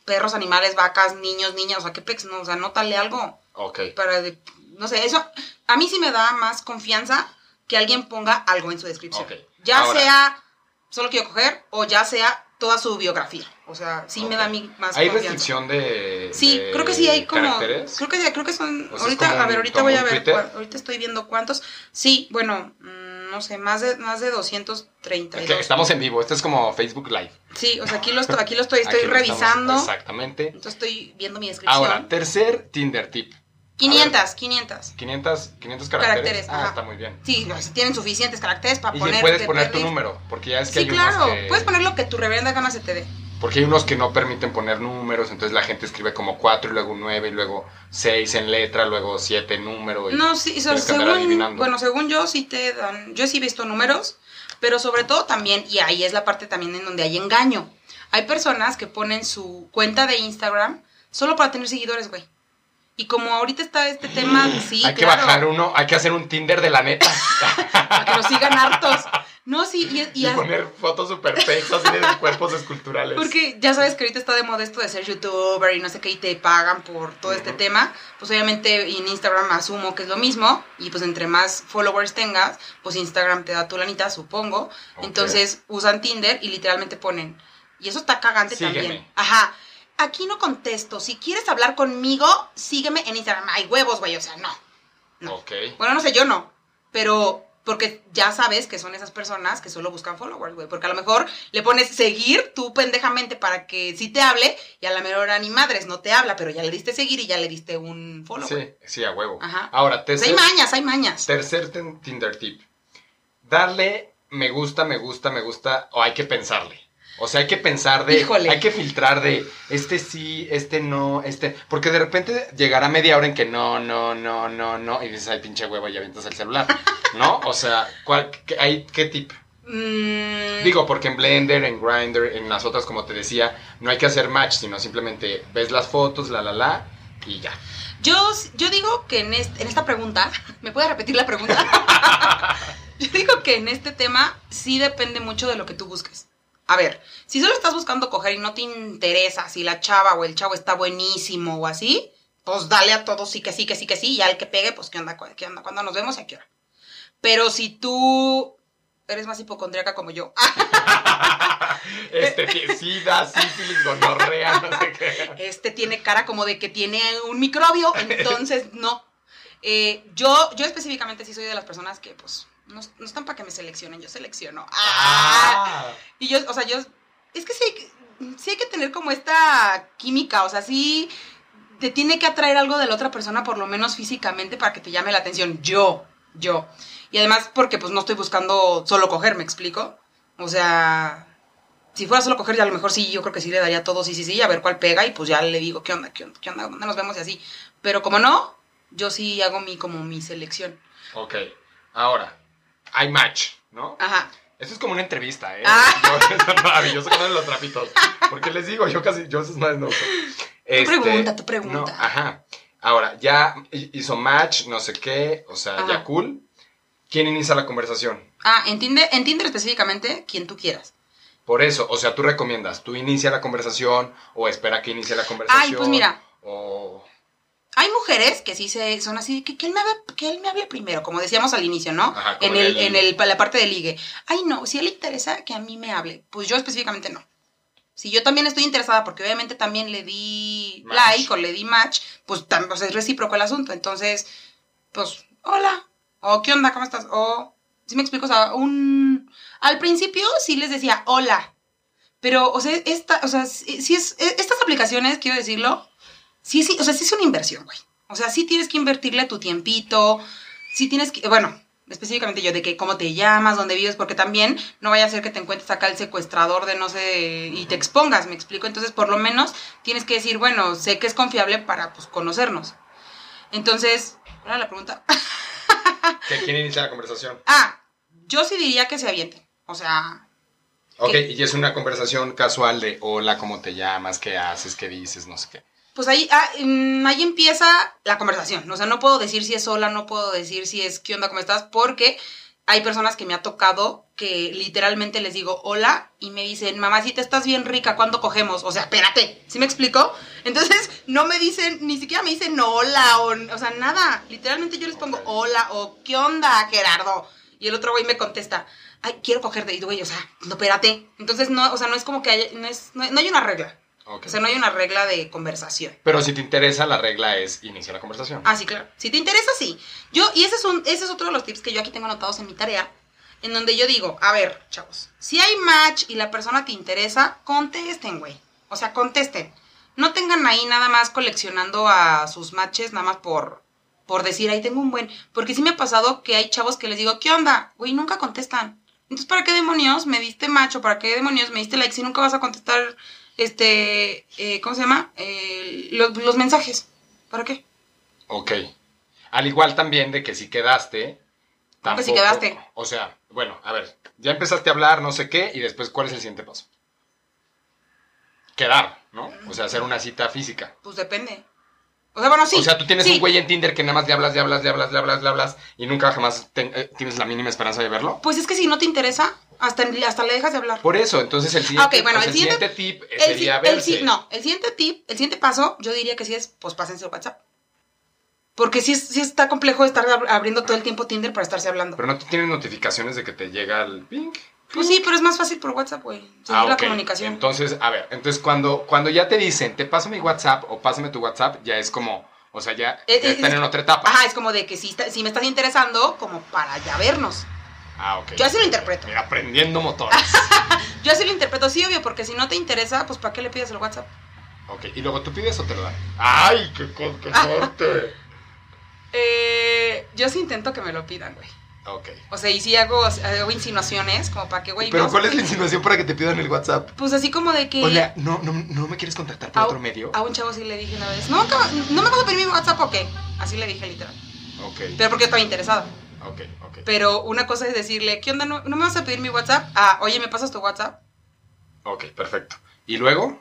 perros, animales, vacas, niños, niñas, o sea, qué pex, no, o sea, nótale algo Ok. para, de- no sé, eso a mí sí me da más confianza que alguien ponga algo en su descripción. Ok. Ya Ahora. sea solo quiero coger o ya sea toda su biografía. O sea, sí me da a mí más ¿Hay confianza. restricción de. Sí, de creo que sí hay como caracteres? creo que creo que son O sea, es ahorita a ver, ahorita voy a ver, ahorita estoy viendo cuántos. Sí, bueno, mm, no sé, más de más de 232. Ok, estamos en vivo, esto es como Facebook Live. Sí, o sea, aquí lo estoy aquí lo estoy estoy Aquí lo estamos- revisando. exactamente. entonces estoy viendo mi descripción. Ahora, tercer Tinder tip. 500, 500. 500, 500 caracteres. Caracteres, ah, ajá. está muy bien. Sí, tienen suficientes caracteres para Y poner puedes de poner tu número, porque ya es que Sí, hay claro. que... Puedes poner lo que tu reverenda gana se te dé. Porque hay unos que no permiten poner números, entonces la gente escribe como 4 y luego 9 y luego 6 en letra, luego 7 en número. Y No, sí, o sea, tienes que andar según, bueno, según yo sí te dan, yo sí he visto números, pero sobre todo también, y ahí es la parte también en donde hay engaño. Hay personas que ponen su cuenta de Instagram solo para tener seguidores, güey. Y como ahorita está este tema, sí, hay que claro, bajar uno, hay que hacer un Tinder de la neta. para que nos sigan hartos. No, sí, y, y Y a- poner fotos super fakes así de cuerpos esculturales. porque ya sabes que ahorita está de moda esto de ser youtuber y no sé qué, y te pagan por todo este Ujú. tema. Pues obviamente en Instagram asumo que es lo mismo, y pues entre más followers tengas, pues Instagram te da tu lanita, supongo. Ok. Entonces usan Tinder y literalmente ponen, y eso está cagante Sígueme. también. Ajá. Aquí no contesto. Si quieres hablar conmigo, sígueme en Instagram. Hay huevos, güey. O sea, no. no. Ok. Bueno, no sé, yo no. Pero porque ya sabes que son esas personas que solo buscan followers, güey. Porque a lo mejor le pones seguir tú pendejamente para que sí te hable y a la mejor hora ni madres no te habla, pero ya le diste seguir y ya le diste un follow. güey. Sí, sí, a huevo. Ajá. Ahora, Pues tercer, hay mañas, hay mañas. tercer Tinder tip. Darle me gusta, me gusta, me gusta, o hay que pensarle. O sea, hay que pensar de. Híjole. Hay que filtrar de este sí, este no, este. Porque de repente llegará media hora en que no, no, no, no, no. Y dices, ay, pinche huevo, y avientas el celular. ¿No? O sea, ¿cuál, qué, hay, ¿qué tip? Mm, Digo, porque en Blender, en Grindr, en las otras, como te decía, no hay que hacer match, sino simplemente ves las fotos, la, la, la, y ya. Yo, yo digo que en, este- en esta pregunta, ¿me puede repetir la pregunta? yo digo que en este tema sí depende mucho de lo que tú busques. A ver, si solo estás buscando coger y no te interesa si la chava o el chavo está buenísimo o así, pues dale a todos sí que sí, que sí, que sí, y al que pegue, pues qué onda, qué onda, cuando nos vemos y a qué hora. Pero si tú eres más hipocondríaca como yo, Este, sida, sífilis, gonorrea, no sé qué. este tiene cara como de que tiene un microbio, entonces no. Eh, yo, yo específicamente sí soy de las personas que, pues, no, no están para que me seleccionen, yo selecciono. ¡Ah! Y yo, o sea, yo, es que sí hay, que- sí hay que tener como esta química, o sea, sí te tiene que atraer algo de la otra persona, por lo menos físicamente, para que te llame la atención. Yo, yo. Y además porque pues no estoy buscando solo coger, ¿me explico? O sea, si fuera solo coger, ya a lo mejor sí, yo creo que sí le daría todo, sí, sí, sí, a ver cuál pega y pues ya le digo, ¿qué onda? ¿Qué onda? ¿Qué onda? ¿Dónde nos vemos y así? Pero como no, yo sí hago mi, como mi selección. ok. Ahora, hay match, ¿no? Ajá. Eso es como una entrevista, ¿eh? Ah. Yo, es maravilloso con los trapitos. Porque les digo, yo casi, yo esas madres no uso. Este, pregunta, tu pregunta. no, ajá. Ahora, ya hizo match, no sé qué, o sea, Ajá. ya cool. ¿Quién inicia la conversación? Ah, en Tinder, en Tinder específicamente, quien tú quieras. Por eso, o sea, tú recomiendas, tú inicia la conversación o espera que inicie la conversación. Ay, pues mira. O... Hay mujeres que sí se, son así, que, que él me hable, que él me hable primero, como decíamos al inicio, ¿no? Ajá, en el, en el- la parte de ligue. Ay, no, si a él le interesa que a mí me hable. Pues yo específicamente no. Si yo también estoy interesada, porque obviamente también le di Match. like o le di match, pues, tam- pues es recíproco el asunto. Entonces, pues, hola. O, ¿qué onda? ¿Cómo estás? O, si me explico? O sea, un... Al principio sí les decía hola. Pero, o sea, esta, o sea, si si es, e, estas aplicaciones, quiero decirlo, sí, sí, o sea, sí es una inversión, güey. O sea, sí tienes que invertirle tu tiempito, sí tienes que, bueno, específicamente yo, de que cómo te llamas, dónde vives, porque también no vaya a ser que te encuentres acá el secuestrador de no sé, y te expongas, me explico. Entonces, por lo menos tienes que decir, bueno, sé que es confiable para, pues, conocernos. Entonces, ¿cuál era la pregunta? ¿Que ¿Quién inicia la conversación? ah, yo sí diría que se avienten. O sea, Ok, ¿Qué? y es una conversación casual de hola, ¿cómo te llamas? ¿Qué haces? ¿Qué dices? No sé qué. Pues ahí, ah, mm, empieza la conversación. O sea, no puedo decir si es sola, no puedo decir si es qué onda, cómo estás, porque hay personas que me ha tocado que literalmente les digo hola y me dicen, mamacita, estás bien rica, ¿cuándo cogemos? O sea, espérate, ¿sí me explico? Entonces, no me dicen, ni siquiera me dicen hola, o, o sea, nada. Literalmente yo les pongo hola o qué onda, Gerardo. Y el otro güey me contesta, ay, quiero cogerte. Y digo, güey, o sea, no, espérate. Entonces, no, o sea, no es como que haya, no, es, no, no hay una regla. O sea, no hay una regla de conversación. Pero si te interesa, la regla es iniciar la conversación. Ah, sí, claro. Si te interesa, sí. Yo, y ese es, un, ese es otro de los tips que yo aquí tengo anotados en mi tarea, en donde yo digo, a ver, chavos, si hay match y la persona te interesa, contesten, güey. O sea, contesten. No tengan ahí nada más coleccionando a sus matches, nada más por, por decir, ahí tengo un buen. Porque sí me ha pasado que hay chavos que les digo, ¿qué onda? Güey, nunca contestan. Entonces, ¿para qué demonios me diste macho? ¿Para qué demonios me diste like si nunca vas a contestar, este, eh, ¿cómo se llama? Eh, los, los mensajes. ¿Para qué? Ok. Al igual también de que si quedaste. ¿Cómo que si tampoco- quedaste? O sea, bueno, a ver, ya empezaste a hablar, no sé qué, y después, ¿cuál es el siguiente paso? Quedar, ¿no? O sea, hacer una cita física. Pues depende. O sea, bueno, sí. O sea, tú tienes sí. un güey en Tinder que nada más le hablas, le hablas, le hablas, le hablas, le hablas y nunca jamás te- eh, tienes la mínima esperanza de verlo. Pues es que si no te interesa, hasta, hasta le dejas de hablar. Por eso, entonces el siguiente, Ok, bueno, o sea, el el siguiente- siguiente tip El, sería el verse. no, el siguiente tip, el siguiente paso, yo diría que sí es, pues pásense el WhatsApp. Porque sí, sí está complejo estar ab- abriendo todo el tiempo Tinder para estarse hablando. Pero no te tienen notificaciones de que te llega el ping. Pues sí, pero es más fácil por WhatsApp, güey. Ah, la ok. comunicación. Entonces, a ver, entonces cuando, cuando ya te dicen, te paso mi WhatsApp o pásame tu WhatsApp, ya es como, o sea, ya, Eh, ya eh, están es- en otra etapa. Ajá, es como de que si, está- si me estás interesando, como para ya vernos. Ah, ok. Yo así lo interpreto. Mira, aprendiendo motores. Yo así lo interpreto, sí, obvio, porque si no te interesa, pues ¿para qué le pides el WhatsApp? ok, y luego tú pides o te lo dan. ¡Ay, qué, qué fuerte! Eh, yo sí intento que me lo pidan, güey. Ok. O sea, y sí hago, hago insinuaciones, como para que, güey, Pero no, ¿cuál es la insinuación para que te pidan el WhatsApp? Pues así como de que... ¿no, no, ¿no me quieres contactar por a, otro medio? a un chavo sí le dije una vez, no, no me vas a pedir mi WhatsApp o qué. Así le dije literal. Ok, Pero porque estaba interesada. ok, ok. Pero una cosa es decirle, ¿qué onda? ¿No, no me vas a pedir mi WhatsApp? Ah, oye, ¿me pasas tu WhatsApp? Ok, perfecto. ¿Y luego?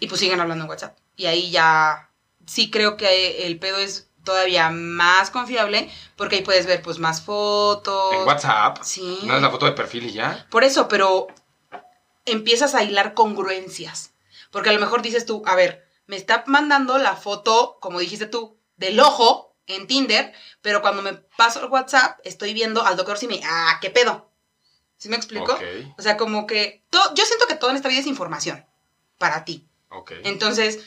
Y pues siguen hablando en WhatsApp. Y ahí ya sí creo que el pedo es todavía más confiable porque ahí puedes ver pues más fotos. ¿En WhatsApp? Sí. ¿No es la foto de perfil y ya? Por eso, pero empiezas a hilar congruencias. Porque a lo mejor dices tú, a ver, me está mandando la foto, como dijiste tú, del ojo en Tinder, pero cuando me paso el WhatsApp estoy viendo al doctor Simi. Ah, ¿qué pedo? ¿Sí me explico? Ok, O sea, como que todo, yo siento que todo en esta vida es información para ti. ok. Entonces,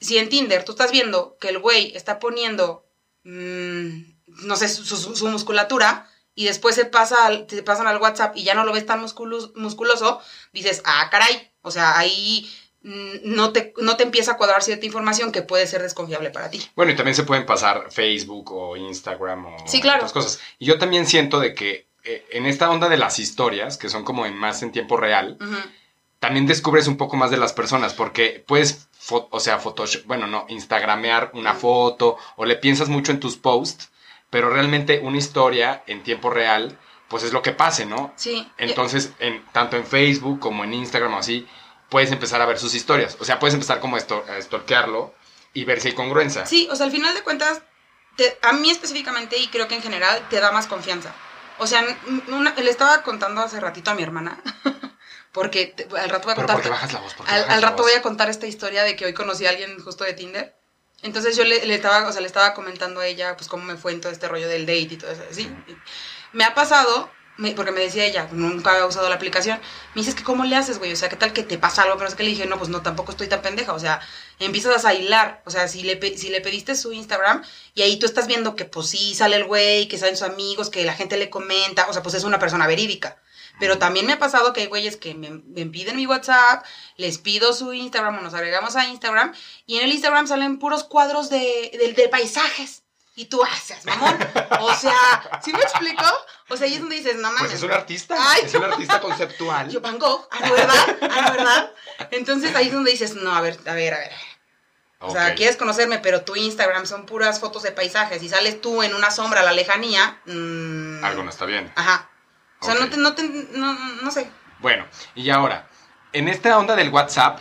si en Tinder tú estás viendo que el güey está poniendo, mm, no sé, su, su- su musculatura y después se, pasa al, se pasan al WhatsApp y ya no lo ves tan musculos- musculoso, dices, ah, caray, o sea, ahí mm, no te, no te empieza a cuadrar cierta información que puede ser desconfiable para ti. Bueno, y también se pueden pasar Facebook o Instagram o Sí, claro. otras cosas. Y yo también siento de que eh, en esta onda de las historias, que son como en más en tiempo real, también descubres un poco más de las personas, porque puedes, o sea, Photoshop, bueno, no, Instagramear una foto, o le piensas mucho en tus posts, pero realmente una historia en tiempo real, pues es lo que pase, ¿no? Sí. Entonces, en, tanto en Facebook como en Instagram o así, puedes empezar a ver sus historias. O sea, puedes empezar como a esto- a stalkearlo y ver si hay congruencia. Sí, o sea, al final de cuentas, te- a mí específicamente y creo que en general te da más confianza. O sea, una- le estaba contando hace ratito a mi hermana, porque te- al rato voy a Pero contar... ¿por qué bajas la voz? ¿Por qué Al, bajas al la rato voz? voy a contar esta historia de que hoy conocí a alguien justo de Tinder. Entonces yo le, le estaba, o sea, le estaba comentando a ella, pues, cómo me fue en todo este rollo del date y todo eso, así. Me ha pasado, me- porque me decía ella, nunca había usado la aplicación, me dices que cómo le haces, güey, o sea, ¿qué tal que te pasa algo? Pero es que le dije, no, pues no, tampoco estoy tan pendeja, o sea, empiezas a hilar, o sea, si le, si le pediste su Instagram y ahí tú estás viendo que, pues sí, sale el güey, que salen sus amigos, que la gente le comenta, o sea, pues es una persona verídica. Pero también me ha pasado que hay güeyes que me, me piden mi WhatsApp, les pido su Instagram o nos agregamos a Instagram y en el Instagram salen puros cuadros de, de, de paisajes. Y tú haces, mamón. O sea, ¿sí me explico? O sea, ahí es donde dices, no mames. Pues es un artista. Ay, es un artista conceptual. Yo, Van Gogh, ah, ¿no, verdad? Ah, ¿no, verdad? Entonces ahí es donde dices, no, a ver, a ver, a ver. O sea, quieres conocerme, pero tu Instagram son puras fotos de paisajes y sales tú en una sombra a la lejanía. mm, Algo no está bien. Ajá. O sea, no te, no te, no, no sé. Bueno, y ahora, en esta onda del WhatsApp,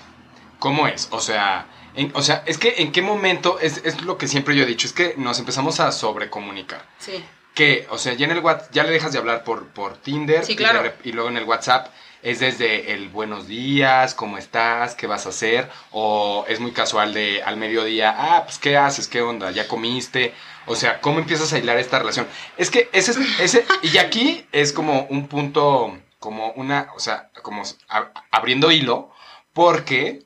¿cómo es? O sea, en- o sea, es que en qué momento, es, es lo que siempre yo he dicho, es que nos empezamos a sobrecomunicar. Sí. Que, o sea, ya en el WhatsApp, ya le dejas de hablar por, por Tinder. Sí, y claro. rep- Y, luego en el WhatsApp es desde el buenos días, ¿cómo estás? ¿Qué vas a hacer? O es muy casual de al mediodía, ah, pues ¿qué haces? ¿Qué onda? ¿Ya comiste? O sea, ¿cómo empiezas a hilar esta relación? Es que ese, es- ese y aquí es como un punto, como una, o sea, como abriendo hilo, porque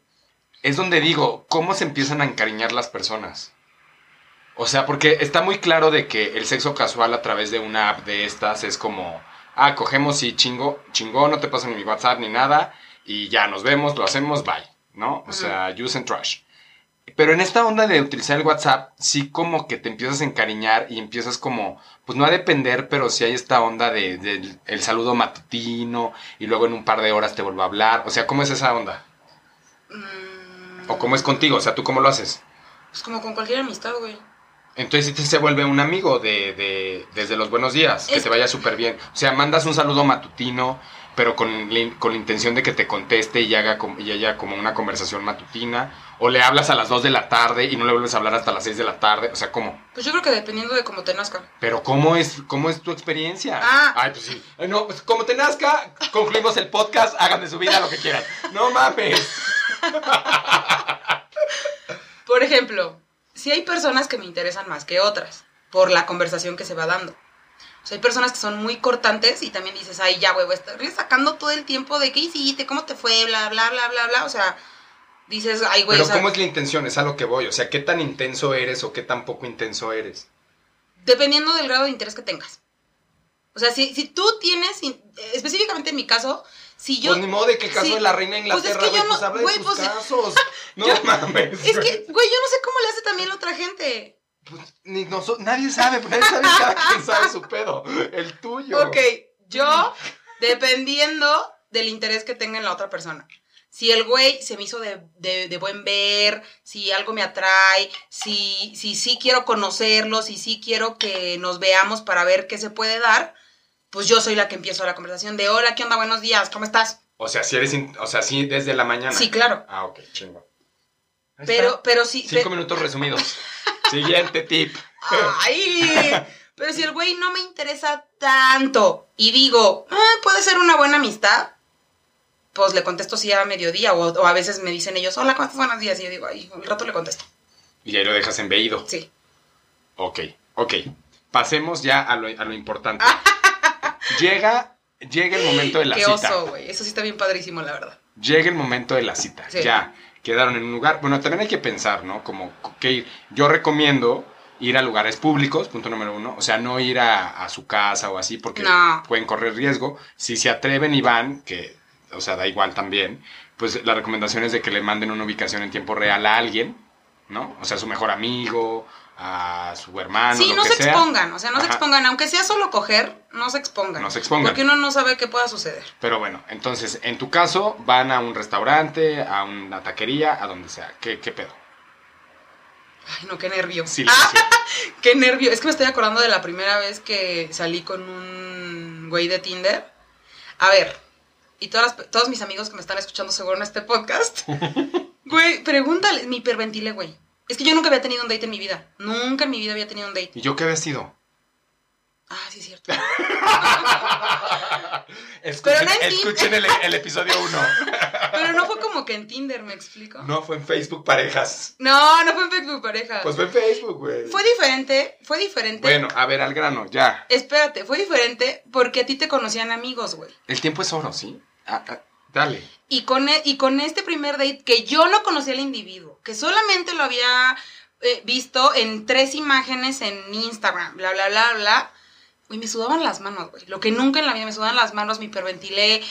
es donde digo, ¿cómo se empiezan a encariñar las personas? O sea, porque está muy claro de que el sexo casual a través de una app de estas es como, ah, cogemos y chingo, chingó, no te paso ni mi WhatsApp ni nada, y ya nos vemos, lo hacemos, bye, ¿no? O sea, use and trash. Pero en esta onda de utilizar el WhatsApp, sí como que te empiezas a encariñar y empiezas como, pues no a depender, pero sí hay esta onda de, el saludo matutino y luego en un par de horas te vuelvo a hablar. O sea, ¿cómo es esa onda? Mm, ¿O cómo es contigo? O sea, ¿tú cómo lo haces? Pues como con cualquier amistad, güey. Entonces sí se vuelve un amigo de, de- desde los buenos días, que te vaya súper bien. O sea, mandas un saludo matutino, pero con, la- con la intención de que te conteste y haga y haya como una conversación matutina. O le hablas a las 2 de la tarde y no le vuelves a hablar hasta las 6 de la tarde. O sea, ¿cómo? Pues yo creo que dependiendo de cómo te nazca. Pero ¿cómo es, cómo es tu experiencia? Ah. Ay, pues sí. Ay, No, pues como te nazca, concluimos el podcast, hagan de su vida lo que quieran. No mames. Por ejemplo, si hay personas que me interesan más que otras, por la conversación que se va dando. O sea, hay personas que son muy cortantes y también dices, ay, ya, güey, voy a sacando todo el tiempo de qué hiciste, cómo te fue, bla, bla, bla, bla, bla. O sea, dices, ay, güey, Pero o sea, ¿cómo es la intención? Es a lo que voy. O sea, ¿qué tan intenso eres o qué tan poco intenso eres? dependiendo del grado de interés que tengas. O sea, si, si tú tienes, específicamente en mi caso, si yo... pues ni modo de que el caso sí. de la reina de Pues es que Inglaterra, yo pues, no- habla de tus pues, casos. No yo- mames. Es que, güey, yo no sé cómo le hace también la otra gente. Pues, ni noso- nadie sabe, nadie sabe, cada quien sabe su pedo. El tuyo. Ok, yo, dependiendo del interés que tenga en la otra persona. Si el güey se me hizo de, de- de buen ver, si algo me atrae, si, si sí quiero conocerlo, si sí quiero que nos veamos para ver qué se puede dar, pues yo soy la que empiezo la conversación de hola, ¿qué onda? Buenos días, ¿cómo estás? O sea, si eres, in- o sea, sí desde la mañana. Sí, claro. Ah, ok, chingo. Ahí Pero, está. pero sí. Cinco pe- minutos resumidos. Siguiente tip. Ay, pero si el güey no me interesa tanto y digo, "Ah, puede ser una buena amistad, pues le contesto sí a mediodía o, o a veces me dicen ellos, hola, ¿cómo estás? Buenos días. Y yo digo, ay, un rato le contesto. Y ahí lo dejas embeído. Sí. Ok, ok. Pasemos ya a lo, a lo importante. llega, llega el momento de la Qué cita. oso, güey. Eso sí está bien padrísimo, la verdad. Llega el momento de la cita. Sí. Ya, quedaron en un lugar. Bueno, también hay que pensar, ¿no? Como que ir- yo recomiendo ir a lugares públicos, punto número uno. O sea, no ir a, a su casa o así, porque No. pueden correr riesgo. Si se atreven y van, que, o sea, da igual también, pues la recomendación es de que le manden una ubicación en tiempo real a alguien, ¿no? O sea, a su mejor amigo, a su hermano, sí, lo no que se sea. expongan. O sea, no se expongan. Aunque sea solo coger, no se expongan. No se expongan. Porque uno no sabe qué pueda suceder. Pero bueno, entonces, en tu caso, van a un restaurante, a una taquería, a donde sea. ¿Qué, qué pedo? Ay, no, qué nervio. Silencio. Qué nervio. Es que me estoy acordando de la primera vez que salí con un güey de Tinder. A ver, y todas las- todos mis amigos que me están escuchando seguro en este podcast. Güey, pregúntale, me hiperventilé, güey. Es que yo nunca había tenido un date en mi vida. Nunca en mi vida había tenido un date. ¿Y yo qué había sido? Ah, sí, es cierto. Escuchen, no en escuchen el, el episodio 1. Pero no fue como que en Tinder, ¿me explico? No, fue en Facebook Parejas. No, no fue en Facebook pareja. Pues fue en Facebook, güey. fue diferente, fue diferente. Bueno, a ver, al grano, ya. Espérate, fue diferente porque a ti te conocían amigos, güey. El tiempo es oro, ¿sí? Ah, ah, dale. Y con, e- y con este primer date, que yo no conocía al individuo, que solamente lo había eh, visto en tres imágenes en Instagram, bla, bla, bla, bla, güey, me sudaban las manos, güey. Lo que nunca en la vida me sudaban las manos, me hiperventilé,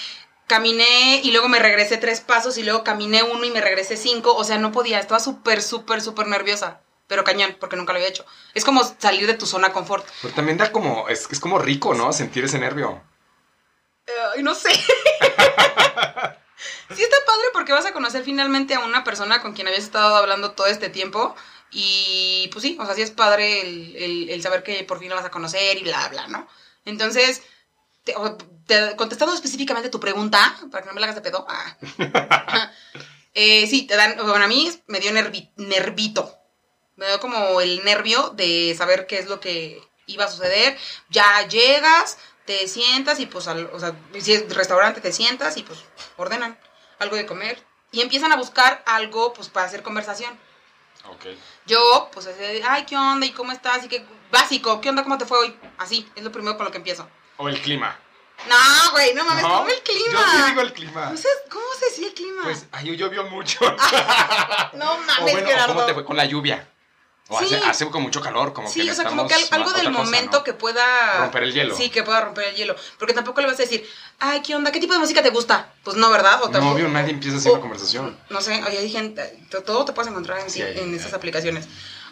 caminé y luego me regresé tres pasos y luego caminé uno y me regresé cinco. O sea, no podía, estaba súper, súper, súper nerviosa. Pero cañón, porque nunca lo había hecho. Es como salir de tu zona de confort. Pero también da como, es, es como rico, ¿no? Sentir ese nervio. No sé. sí está padre porque vas a conocer finalmente a una persona con quien habías estado hablando todo este tiempo. Y pues sí, o sea, sí es padre el, el- el saber que por fin la vas a conocer y bla, bla, ¿no? Entonces, te- contestando específicamente tu pregunta, para que no me la hagas de pedo. ah. Eh, sí, te dan, bueno, a mí me dio nervi- nervito. Me dio como el nervio de saber qué es lo que iba a suceder. Ya llegas, te sientas y pues, al- o sea, si es restaurante, te sientas y pues ordenan algo de comer. Y empiezan a buscar algo pues para hacer conversación. Ok. Yo, pues, así ay, ¿qué onda? ¿Y cómo estás? Y que, básico, ¿qué onda? ¿Cómo te fue hoy? Así, es lo primero con lo que empiezo. O el clima. No, güey, no mames, ¿No? ¿cómo el clima? Yo sí digo el clima. ¿Cómo se, cómo se decía el clima? Pues, ay, llovió mucho. no o mames, bueno, Gerardo. ¿cómo te fue con la lluvia? O Sí. hace, hace con mucho calor, como Sí, que o sea, como que algo del cosa, momento ¿no? que pueda... Romper el hielo. Sí, que pueda romper el hielo. Porque tampoco le vas a decir, ay, ¿qué onda? ¿Qué tipo de música te gusta? Pues no, ¿verdad? O No, tampoco- obvio, nadie empieza así una conversación. No sé, oye, hay gente, to- todo te puedes encontrar en, Sí, hay- en esas hay. aplicaciones.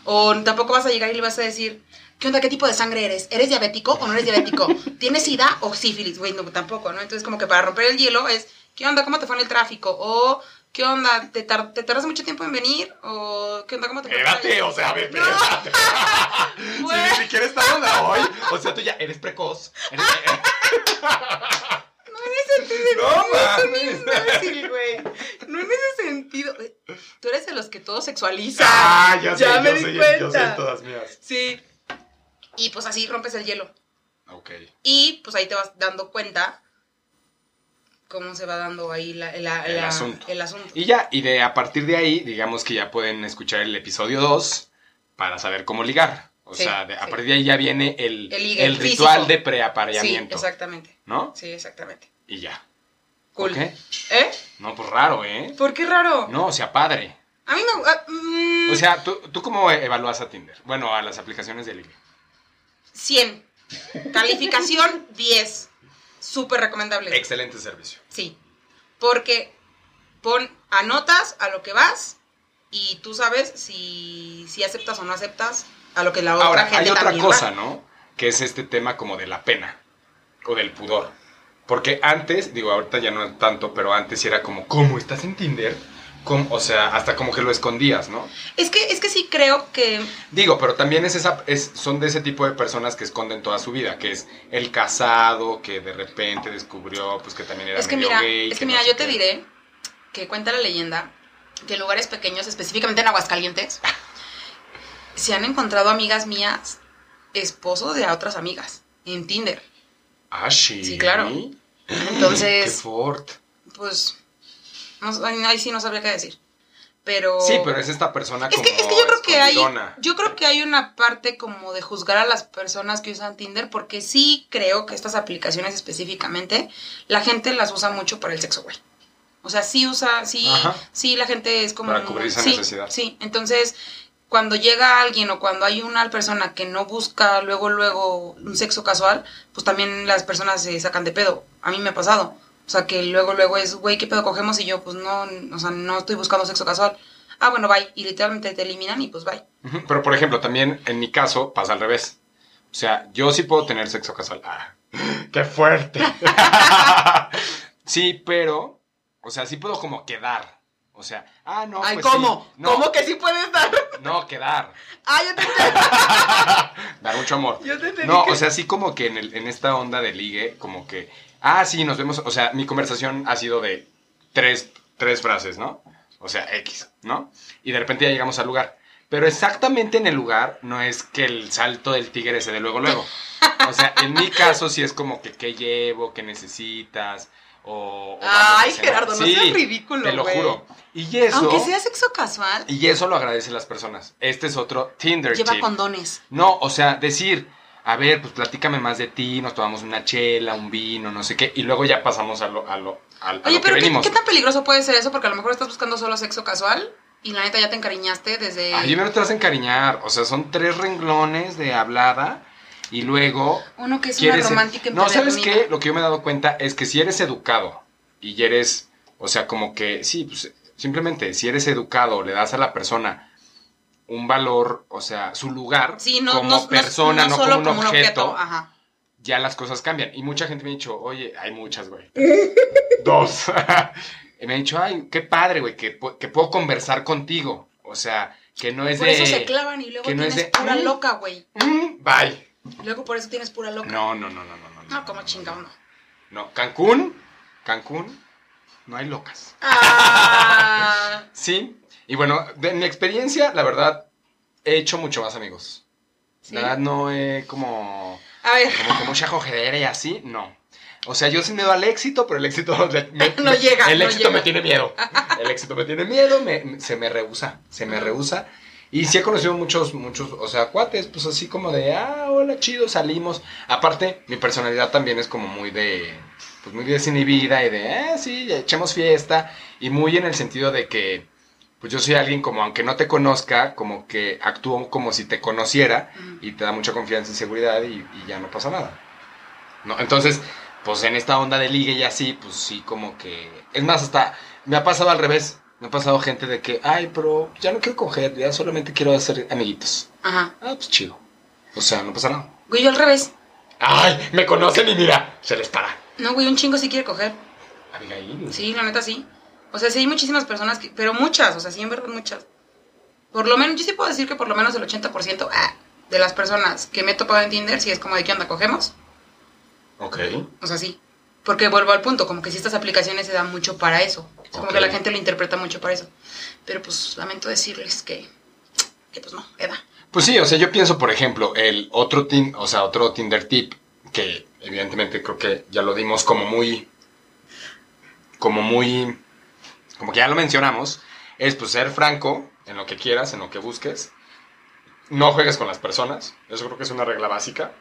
O tampoco vas a llegar y le vas a decir, ¿qué onda? ¿Qué tipo de sangre eres? ¿Eres diabético o no eres diabético? ¿Tienes sida o sífilis? Güey, no, tampoco, ¿no? Entonces, como que para romper el hielo es, ¿qué onda? ¿Cómo te fue en el tráfico? O, ¿Qué onda? ¿Te, tar- te tardas mucho tiempo en venir? ¿O qué onda? ¿Cómo te Espérate, o sea, espérate. Si Bueno. ni siquiera estamos a hoy. O sea, tú ya eres precoz. Eres- No en ese sentido. No un mames. imbécil, güey. No en ese sentido. Tú eres de los que todo sexualiza. Ah, ya sé, Ya me yo di cuenta. yo sé todas mías. Sí. Y pues así rompes el hielo. Ok. Y pues ahí te vas dando cuenta cómo se va dando ahí la- la- El la- asunto. el asunto. Y ya, y de a partir de ahí, digamos que ya pueden escuchar el episodio 2 para saber cómo ligar. O Sí, sea, de- a sí. partir de ahí ya viene el, ritual de sí, preapareamiento. exactamente. ¿No? Sí, exactamente. Y ya. Cool. ¿Por qué? ¿Eh? No, pues raro, ¿eh? ¿Por qué raro? No, o sea, padre. A mí me... ah, mm, O sea, ¿tú, ¿tú cómo evalúas a Tinder? Bueno, a las aplicaciones de ligue. 100. Calificación 10. Súper recomendable. Excelente servicio. Sí. Porque pon, anotas a lo que vas y tú sabes si, si aceptas o no aceptas a lo que la otra Ahora, gente hay otra cosa, va. ¿no? Que es este tema como de la pena o del pudor. Porque antes, digo, ahorita ya no tanto, pero antes sí era como, ¿cómo estás en Tinder? O sea, hasta como que lo escondías, ¿no? Es que, es que sí creo que Digo, pero también es esa, es, son de ese tipo de personas que esconden toda su vida, que es el casado, que de repente descubrió pues que también era es que medio mira, gay. es que mira, yo te qué. diré que cuenta la leyenda que en lugares pequeños, específicamente en Aguascalientes, se han encontrado amigas mías esposos de otras amigas en Tinder. Ah, sí. Sí, claro. Qué Entonces, fort. pues, no, ahí sí no sabría qué decir. Pero... Sí, pero es esta persona Es como que, es que yo creo que hay, yo creo que hay una parte como de juzgar a las personas que usan Tinder, porque sí creo que estas aplicaciones específicamente, la gente las usa mucho para el sexo, güey. O sea, sí usa, sí, Ajá. sí la gente es como Para cubrir esa sí, necesidad. Sí, entonces cuando llega alguien o cuando hay una persona que no busca luego luego un sexo casual, pues también las personas se sacan de pedo. A mí me ha pasado. O sea, que luego luego es, güey, ¿qué pedo cogemos? Y yo, pues no, o sea, no estoy buscando sexo casual. Ah, bueno, bye. Y literalmente te eliminan y pues bye. Pero, por ejemplo, también en mi caso pasa al revés. O sea, yo sí puedo tener sexo casual. Ah, ¡Qué fuerte! sí, pero, o sea, sí puedo como quedar. O sea, ah, no, Ay, pues ¿cómo? sí. No, ¿Cómo que sí puedes dar? No, quedar. Ah, yo te entendí. Dar mucho amor. Yo te entendí No, que- o sea, sí como que en, el- en esta onda de ligue, como que, ah, sí, nos vemos, o sea, mi conversación ha sido de tres, tres frases, ¿no? O sea, X, ¿no? Y de repente ya llegamos al lugar. Pero exactamente en el lugar no es que el salto del tigre se dé luego, luego. O sea, en mi caso sí es como que qué llevo, qué necesitas, o... Ay. Gerardo, no Sí, seas ridículo, Te lo juro. Y eso... Aunque sea sexo casual, Y eso lo agradecen las personas. Este es otro Tinder lleva condones. No, o sea, decir, a ver, pues platícame más de ti, nos tomamos una chela, un vino, no sé qué, y luego ya pasamos a lo, a lo, a, a Oye, lo que pero ¿qué, venimos. qué tan peligroso puede ser eso? Porque a lo mejor estás buscando solo sexo casual y la neta ya te encariñaste desde... Ay, no te vas a encariñar, o sea, son tres renglones de hablada y luego Uno que es una quieres... ser- romántica No, ¿sabes qué? Lo que yo me he dado cuenta es que si eres educado y eres, o sea, como que, sí, pues simplemente, si eres educado, le das a la persona un valor, o sea, su lugar Sí, no, como no- no- persona, no, como un objeto, Ajá. ya las cosas cambian. Y mucha gente me ha dicho, oye, hay muchas, güey. Dos. y me ha dicho, ay, qué padre, güey, que, que puedo conversar contigo. O sea, que no es Por de... eso se clavan y luego que no es tienes de, pura "Mm". loca, güey. "Mm, bye. Luego por eso tienes pura loca. No, no, no, no, no, no. No, como chingado, no. No, Cancún, Cancún, no hay locas. Ah, Sí, y bueno, de mi experiencia, la verdad, he hecho mucho más amigos. ¿sí? La verdad, no he como... A ver, como que mucha cogedera y así, no. O sea, yo sin miedo al éxito, pero el éxito me- me- No llega, El no éxito llega. me tiene miedo. El éxito me tiene miedo, me- se me rehúsa, se me rehúsa. Y sí he conocido muchos, muchos, o sea, cuates, pues así como de, ah, hola, chido, salimos. Aparte, mi personalidad también es como muy de, pues muy desinhibida y de, ah, sí, echemos fiesta. Y muy en el sentido de que, pues yo soy alguien como, aunque no te conozca, como que actúo como si te conociera y te da mucha confianza y seguridad y, y ya no pasa nada. ¿No? Entonces, pues en esta onda de ligue y así, pues sí, como que... Es más, hasta me ha pasado al revés. Me ha pasado gente de que, ay, pero ya no quiero coger, ya solamente quiero hacer amiguitos. ajá. Ah, pues chido. O sea, no pasa nada. Güey, yo al revés. Ay, me conocen y mira, se les para. No, güey, un chingo sí quiere coger. Abigail. Sí, la neta sí. O sea, sí hay muchísimas personas, que, pero muchas, o sea, sí en verdad muchas. Por lo menos, yo sí puedo decir que por lo menos el 80% ah, de las personas que me he topado en Tinder, sí es como de qué onda, cogemos. Ok. O sea, sí. Porque vuelvo al punto, como que si estas aplicaciones se dan mucho para eso. Es como que la gente lo interpreta mucho para eso. Pero pues lamento decirles que, que pues no, Eda. Pues sí, o sea, yo pienso, por ejemplo, el otro, tin, o sea, otro Tinder tip, que evidentemente creo que ya lo dimos como muy, como muy, como que ya lo mencionamos, es pues ser franco en lo que quieras, en lo que busques. No juegues con las personas, eso creo que es una regla básica.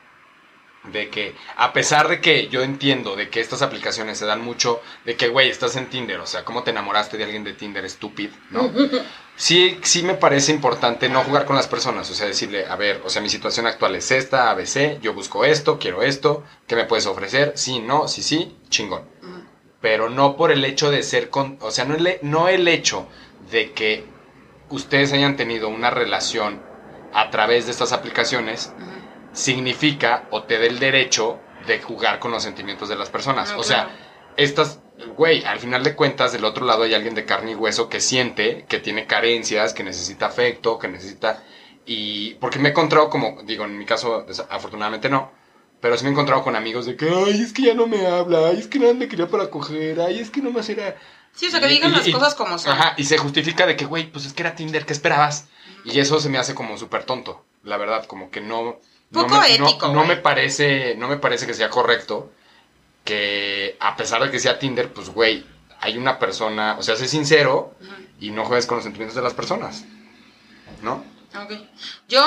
De que, a pesar de que yo entiendo de que estas aplicaciones se dan mucho, de que, güey, estás en Tinder, o sea, ¿cómo te enamoraste de alguien de Tinder estúpido, no? sí, sí me parece importante no jugar con las personas, o sea, decirle, a ver, o sea, mi situación actual es esta, ABC, yo busco esto, quiero esto, ¿qué me puedes ofrecer? Sí, no, sí, sí, chingón. Pero no por el hecho de ser con, o sea, no el, no el hecho de que ustedes hayan tenido una relación a través de estas aplicaciones significa o te dé el derecho de jugar con los sentimientos de las personas. Ah, o sea, claro. estas, güey, al final de cuentas, del otro lado hay alguien de carne y hueso que siente, que tiene carencias, que necesita afecto, que necesita... Y porque me he encontrado como, digo, en mi caso, afortunadamente no, pero sí me he encontrado con amigos de que, ay, es que ya no me habla, ay, es que nada me quería para coger, ay, es que no más era... Sí, o sea, que Y- digan y- las y- cosas como son. Ajá, y se justifica de que, güey, pues es que era Tinder, ¿qué esperabas? Y eso se me hace como súper tonto, la verdad, como que no... no Poco me- no- ético, No, me parece, no me parece que sea correcto que a pesar de que sea Tinder, pues, güey, hay una persona, o sea, sé sincero y no juegues con los sentimientos de las personas, ¿no? Ok. Yo,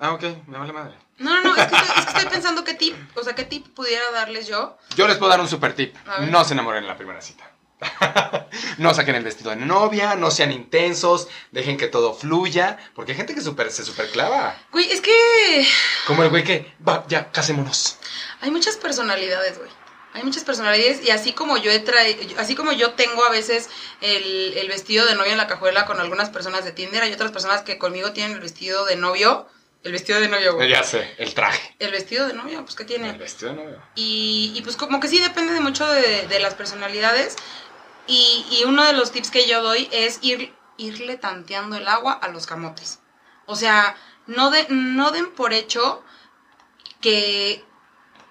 Ah, ok, me vale madre. No, no, no, es que, estoy, es que estoy pensando qué tip, o sea, qué tip pudiera darles yo. Yo les puedo dar un super tip. No se enamoren en la primera cita. no saquen el vestido de novia, no sean intensos, dejen que todo fluya, porque hay gente que super, se superclava. Güey, es que Como el güey que, va, ya, casémonos. hay muchas personalidades, güey. Hay muchas personalidades y así como yo he traído, así como yo tengo a veces el, el vestido de novio en la cajuela con algunas personas de Tinder, hay otras personas que conmigo tienen el vestido de novio, el vestido de novio, güey. Ya sé, el traje. El vestido de novio, pues ¿qué tiene? El vestido de novio. Y, y pues como que sí depende de mucho de, de las personalidades. Y, y uno de los tips que yo doy es ir, irle tanteando el agua a los camotes. O sea, no, de, no den por hecho que,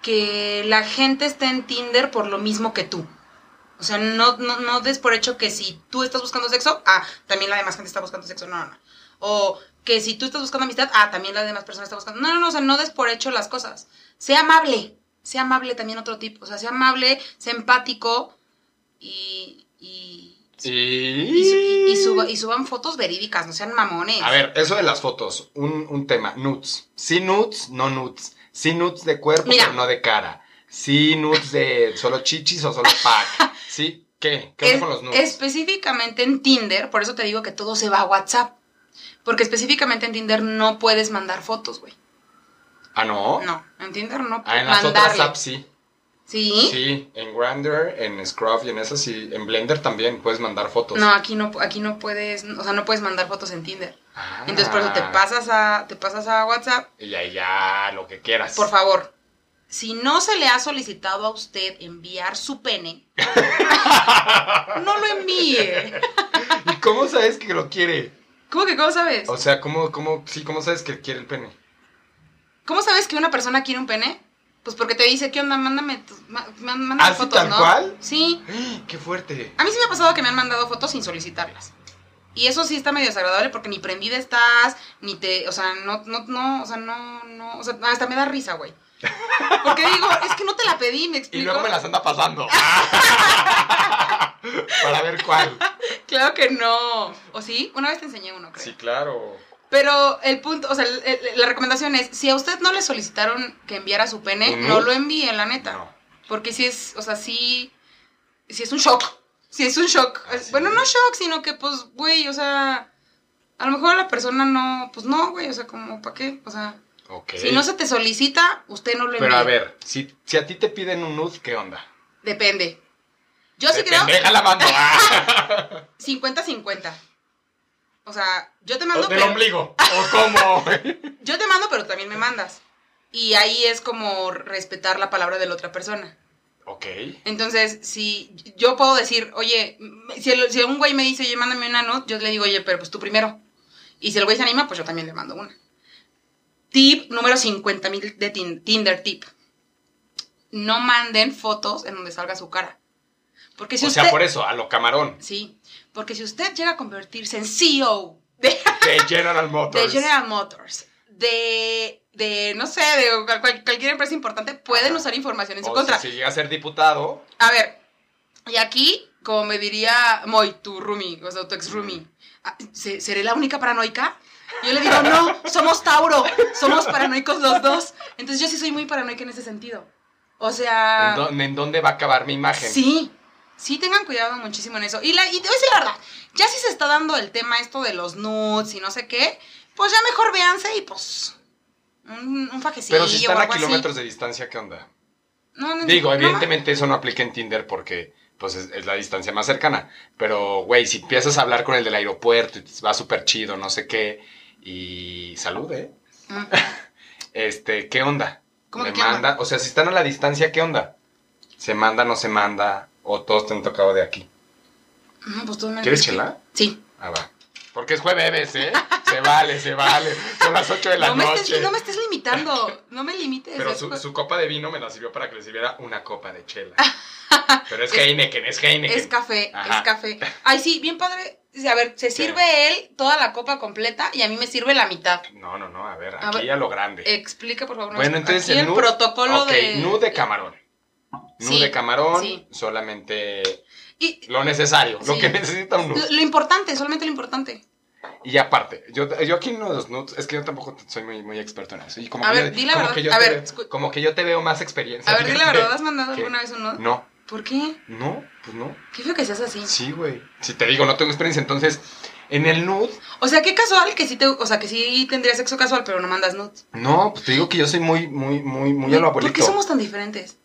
que la gente esté en Tinder por lo mismo que tú. O sea, no, no, no des por hecho que si tú estás buscando sexo, ah, también la demás gente está buscando sexo. No, no, no. O que si tú estás buscando amistad, ah, también la demás persona está buscando. No, no, no, o sea, no des por hecho las cosas. Sea amable. Sea amable también otro tipo. O sea, sea amable, sea empático y. y Y... y, su- y suba- y suban fotos verídicas, no sean mamones. A ver, eso de las fotos, un, un tema, nudes. Sí nudes, no nudes. Sí nudes de cuerpo, Mira. pero no de cara. Sí nudes de solo chichis o solo pack. Sí, ¿qué? ¿Qué Es- con los nudes? específicamente en Tinder, por eso te digo que todo se va a WhatsApp. Porque específicamente en Tinder no puedes mandar fotos, güey. Ah, ¿no? No, en Tinder no Ah, puedes en las mandarle. otras apps sí. ¿Sí? Sí, en Grindr, en Scruff y en esas sí. En Blender también puedes mandar fotos. No, aquí no, aquí no puedes, o sea, no puedes mandar fotos en Tinder. Ah. Entonces por eso te pasas a, te pasas a WhatsApp. Y ahí ya, lo que quieras. Por favor, si no se le ha solicitado a usted enviar su pene, no lo envíe. ¿Y cómo sabes que lo quiere? ¿Cómo que cómo sabes? O sea, ¿cómo, cómo, sí, cómo sabes que quiere el pene? ¿Cómo sabes que una persona quiere un pene? Pues porque te dice, ¿qué onda? Mándame, tus- ma- ma- mándame ¿Ah, fotos, tal ¿no? cual? Sí. ¡Ay, ¡Qué fuerte! A mí sí me ha pasado que me han mandado fotos sin solicitarlas. Y eso sí está medio desagradable porque ni prendida estás, ni te, o sea, no, no, no, o sea, no, no, o sea, hasta me da risa, güey. Porque digo, es que no te la pedí, me Y explico. luego me las anda pasando. Para ver cuál. Claro que no. ¿O sí? Una vez te enseñé uno, creo. Sí, claro. Pero el punto, o sea, el- el- la recomendación es, si a usted no le solicitaron que enviara su pene, ¿Un no nude? lo envíe, la neta. No. Porque si es, o sea, sí, sí es un shock. Sí es un shock. Ah, sí. Bueno, no shock, sino que, pues, güey, o sea, a lo mejor la persona no, pues no, güey, o sea, como, ¿para qué? O sea, Ok. si no se te solicita, usted no lo envía. Pero a ver, si, si a ti te piden un nude, ¿qué onda? Depende. Yo sí creo la mando. Ah. 50-50. O sea, yo te mando, Del pero, ombligo. ¿O cómo? yo te mando, pero también me mandas. Y ahí es como respetar la palabra de la otra persona. Ok. Entonces, si yo puedo decir, oye, si, el- si un güey me dice, oye, mándame una nude, yo le digo, oye, pero pues tú primero. Y si el güey se anima, pues yo también le mando una. Tip número 50 mil de Tin- Tinder tip. No manden fotos en donde salga su cara. Porque si o usted... sea, por eso, a lo camarón. Sí, porque si usted llega a convertirse en CEO de, De General Motors. de General Motors, de, de no sé, de cual- cual- cualquier empresa importante, pueden Ajá. usar información en su contra. Si, llega a ser diputado, A ver, y aquí, como me diría Moy, tu roomie, o sea, tu ex roomie, ah, ¿se- ¿seré la única paranoica? Yo le digo, no, somos Tauro, somos paranoicos los dos. Entonces yo sí soy muy paranoica en ese sentido. O sea, ¿en, dó- en dónde va a acabar mi imagen? sí, sí tengan cuidado muchísimo en eso. Y, la, y te voy a decir la verdad, ya si se está dando el tema esto de los nudes y no sé qué, pues ya mejor véanse y pues un, un fajecillo Pero si están o a así. kilómetros de distancia, ¿qué onda? No, no, Digo, no, evidentemente eso no aplica en Tinder porque pues es, es la distancia más cercana. Pero, güey, si empiezas a hablar con el del aeropuerto y va súper chido, no sé qué, y salud, ¿eh? Mm. Este, ¿qué onda? ¿Cómo Me que onda? manda, o sea, si están a la distancia, ¿qué onda? ¿Se manda, no se manda? ¿O todos te han tocado de aquí? No, pues tú me ¿Quieres que- chela? Sí. Ah, va. Porque es jueves, ¿eh? Se vale, se vale. Son las 8 de la no, noche. estés, no me estés limitando, no me limites. Pero es su, co- su copa de vino me la sirvió para que le sirviera una copa de chela. Pero es Heineken, es Heineken. es café, Ajá. es café. Ay, sí, bien padre. A ver, se sirve él toda la copa completa y a mí me sirve la mitad. No, no, no, a ver, A aquí ver, a lo grande. Explica, por favor. bueno, entonces el el protocolo ok, de... nude de camarón. Nude Sí, de camarón, sí. solamente Y lo necesario, lo Sí. que necesita un lo, nude. lo importante, solamente lo importante. Y aparte, yo, yo aquí de los nudes, es que yo tampoco soy muy, muy experto en eso. Y como A que ver, yo, di la como verdad. Que yo A te ver, veo- como que yo te veo más experiencia. A ver, di la verdad, ¿has mandado ¿Qué? alguna vez un nude? No, ¿Por qué? no, pues no. Qué feo que seas así. Sí, güey. Si te digo, no tengo experiencia, entonces, en el nude, O sea, qué casual que sí te... O sea, que sí tendrías sexo casual, pero no mandas nudes. no, pues te digo que yo soy muy, muy, muy, muy a lo abuelito. ¿Por qué somos tan diferentes?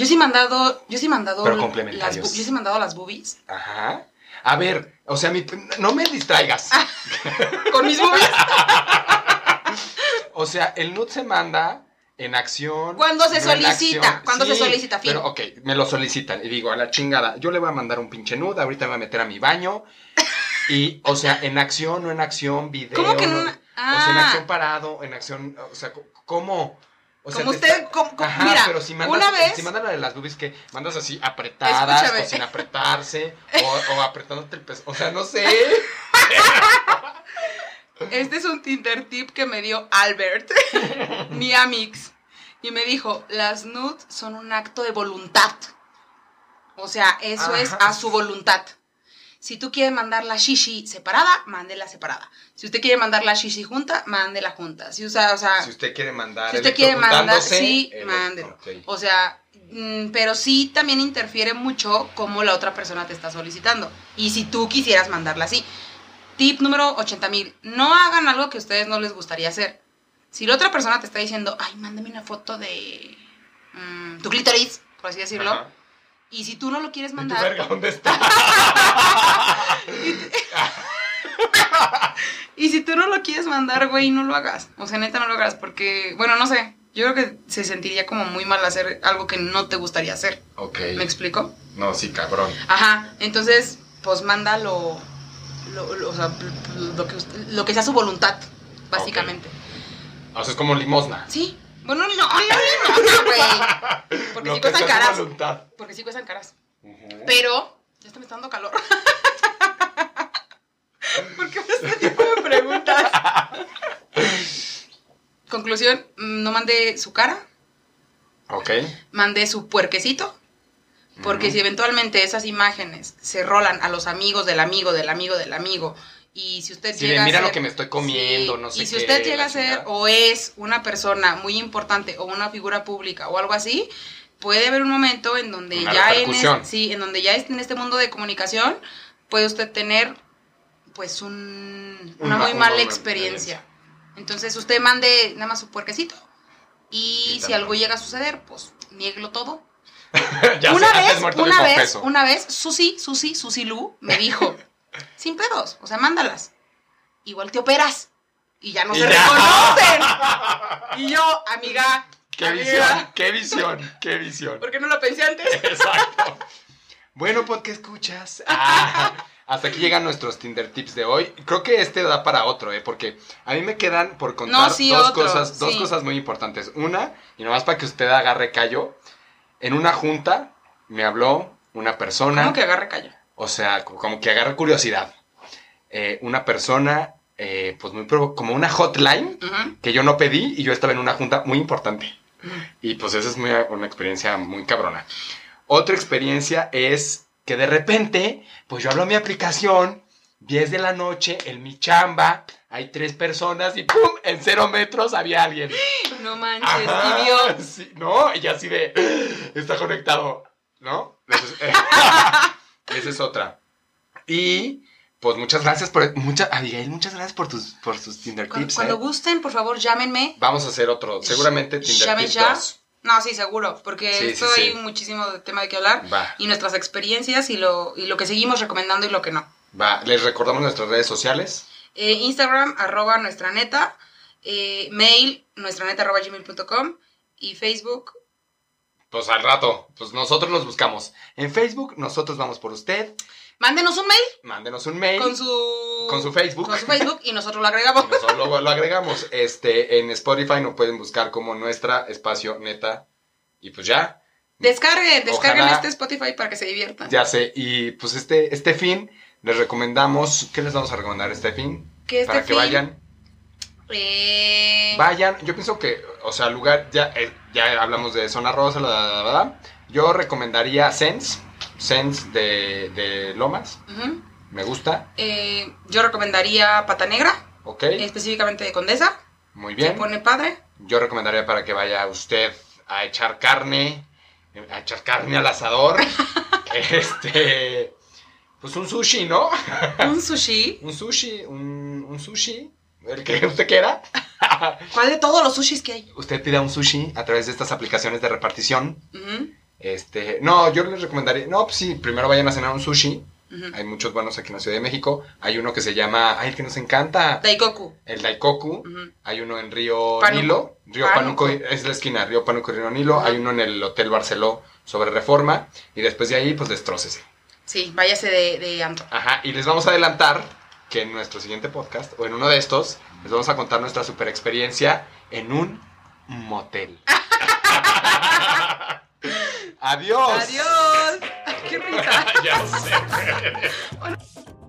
Yo sí he mandado... Yo sí he mandado... Pero las yo sí he mandado las boobies. Ajá. A ver, o sea, mi- no me distraigas. Con mis boobies. O sea, el nude se manda en acción. Cuando se no solicita, cuando se solicita, fin. Pero, ok, me lo solicitan y digo, a la chingada, yo le voy a mandar un pinche nude, ahorita me voy a meter a mi baño. Y, o sea, en acción, no en acción, video. ¿Cómo que no- no? O sea, en Ah. acción parado, en acción, o sea, ¿cómo? O sea, Como te usted, está- como- como- Ajá, mira, pero si mandas, una vez- si mandan la de las boobies que mandas así apretadas Escúchame. o sin apretarse o, o apretándote el peso, o sea, no sé. Este es un Tinder tip que me dio Albert, mi amix. Y me dijo, las nudes son un acto de voluntad. O sea, eso es a su voluntad. Si tú quieres mandar la shishi separada, mándela separada. Si usted quiere mandar la shishi junta, mándela junta. Si usa, o sea, Si usted quiere mandar, si usted quiere mandar, sí, el- mándelo. ok. O sea, mm, pero sí también interfiere mucho cómo la otra persona te está solicitando. Y si tú quisieras mandarla así. Tip número 80 mil. No hagan algo que a ustedes no les gustaría hacer. Si la otra persona te está diciendo, ay, mándame una foto de mm, tu clítoris, por así decirlo. Ajá. Y si tú no lo quieres ¿Y tu mandar. verga dónde está? Y si tú no lo quieres mandar, güey, no lo hagas. O sea, neta, no lo hagas. Porque, bueno, no sé. Yo creo que se sentiría como muy mal hacer algo que no te gustaría hacer. ok. ¿Me explico? No, sí, cabrón. Ajá, entonces, pues manda lo, o sea, lo que, lo que sea su voluntad, básicamente. O sea, es como limosna. Sí, bueno, no, no, no, no, güey. Porque sí cuestan caras. voluntad. Porque sí cuestan caras. Pero, ya está me está dando calor. ¿Por qué este tipo de preguntas? Conclusión, mm, no mande su cara, Ok. mande su puerquecito. Porque Ujú. si eventualmente esas imágenes se rolan a los amigos del amigo, del amigo, del amigo, y si usted Sí, llega de, mira a ser, lo que me estoy comiendo, no sé Y si qué, usted llega a ser chingada. o es una persona muy importante o una figura pública o algo así, puede haber un momento en donde Una ya en, repercusión. es- sí, en donde ya es- en este mundo de comunicación puede usted tener pues un, Un una ma- muy una mala mala experiencia. Entonces usted mande nada más su puerquecito y Sí, si algo llega a suceder, pues niéguelo todo ya una sé, vez, muerto que una vez, una vez, Susi, Susi, Susi Lu me dijo, sin pedos, o sea, mándalas. Igual te operas y ya no se reconocen. Y yo, amiga, qué Amiga. visión, qué visión, qué visión. ¿Por qué no lo pensé antes? Exacto. Bueno, pues, ¿qué escuchas? Ah, hasta aquí llegan nuestros Tinder tips de hoy. Creo que este da para otro, ¿eh? Porque a mí me quedan por contar No, sí, dos, otro, cosas, dos sí. cosas muy importantes. Una, y nomás para que usted agarre callo, en una junta me habló una persona, ¿Cómo que agarre callo? O sea, co- como que agarre curiosidad. Eh, una persona, eh, pues muy como una hotline Ujú. que yo no pedí y yo estaba en una junta muy importante. Y pues esa es muy- una experiencia muy cabrona. Otra experiencia es que de repente, pues yo hablo a mi aplicación, 10 de la noche, en mi chamba, hay tres personas y ¡pum! En cero metros había alguien. No manches, Ajá, sí, no, y así de, está conectado, ¿no? Esa es, esa es otra. Y, pues muchas gracias por, mucha, Abigail, muchas gracias por tus, por tus Tinder Cuando, tips. cuando ¿eh? gusten, por favor, llámenme. Vamos a hacer otro, seguramente Tinder tips ya. 2. No, sí, seguro, porque Sí, esto sí, hay sí. muchísimo de tema de qué hablar. Va. Y nuestras experiencias y lo, y lo que seguimos recomendando y lo que no. Va, les recordamos nuestras redes sociales. Eh, Instagram, arroba nuestra neta. eh, mail, nuestra neta arroba gmail.com. Y Facebook, Pues al rato, pues nosotros los buscamos. En Facebook, nosotros vamos por usted. mándenos un mail Mándenos un mail. con su... Con su Facebook. Con su Facebook y nosotros lo agregamos. Y nosotros lo, lo agregamos. Este, en Spotify nos pueden buscar como nuestra espacio neta. Y pues ya, Descarguen, descarguen Ojalá- este Spotify para que se diviertan. ya sé. Y pues este, este fin, les recomendamos. ¿Qué les vamos a recomendar este fin? Que este Para que vayan. Eh, Vayan, yo pienso que, o sea, lugar, ya, eh, ya hablamos de Zona Rosa, la, la, la, la. Yo recomendaría Sense, Sense de, de Lomas, me gusta, Eh, yo recomendaría Pata Negra, ok, específicamente de Condesa. muy Se bien. pone padre. Yo recomendaría para que vaya usted a echar carne, a echar carne al asador, este, pues un sushi, ¿no? Un sushi. Un sushi, un, un sushi, el que usted quiera. ¿Cuál de todos los sushis que hay? Usted pida un sushi a través de estas aplicaciones de repartición. Este, no, yo les recomendaría, no, pues sí, primero vayan a cenar un sushi. Hay muchos buenos aquí en la Ciudad de México. Hay uno que se llama, ay, el que nos encanta, Daikoku. el Daikoku. Hay uno en Río. Nilo, Río. Pánuco, es la esquina, Río Pánuco y Río Nilo. Hay uno en el Hotel Barceló sobre Reforma. Y después de ahí, pues destrócese. Sí, váyase de, de antro. Ajá, y les vamos a adelantar que en nuestro siguiente podcast, o en uno de estos, les vamos a contar nuestra super experiencia en un motel. Adiós. Adiós. ¡Qué risa! ya sé.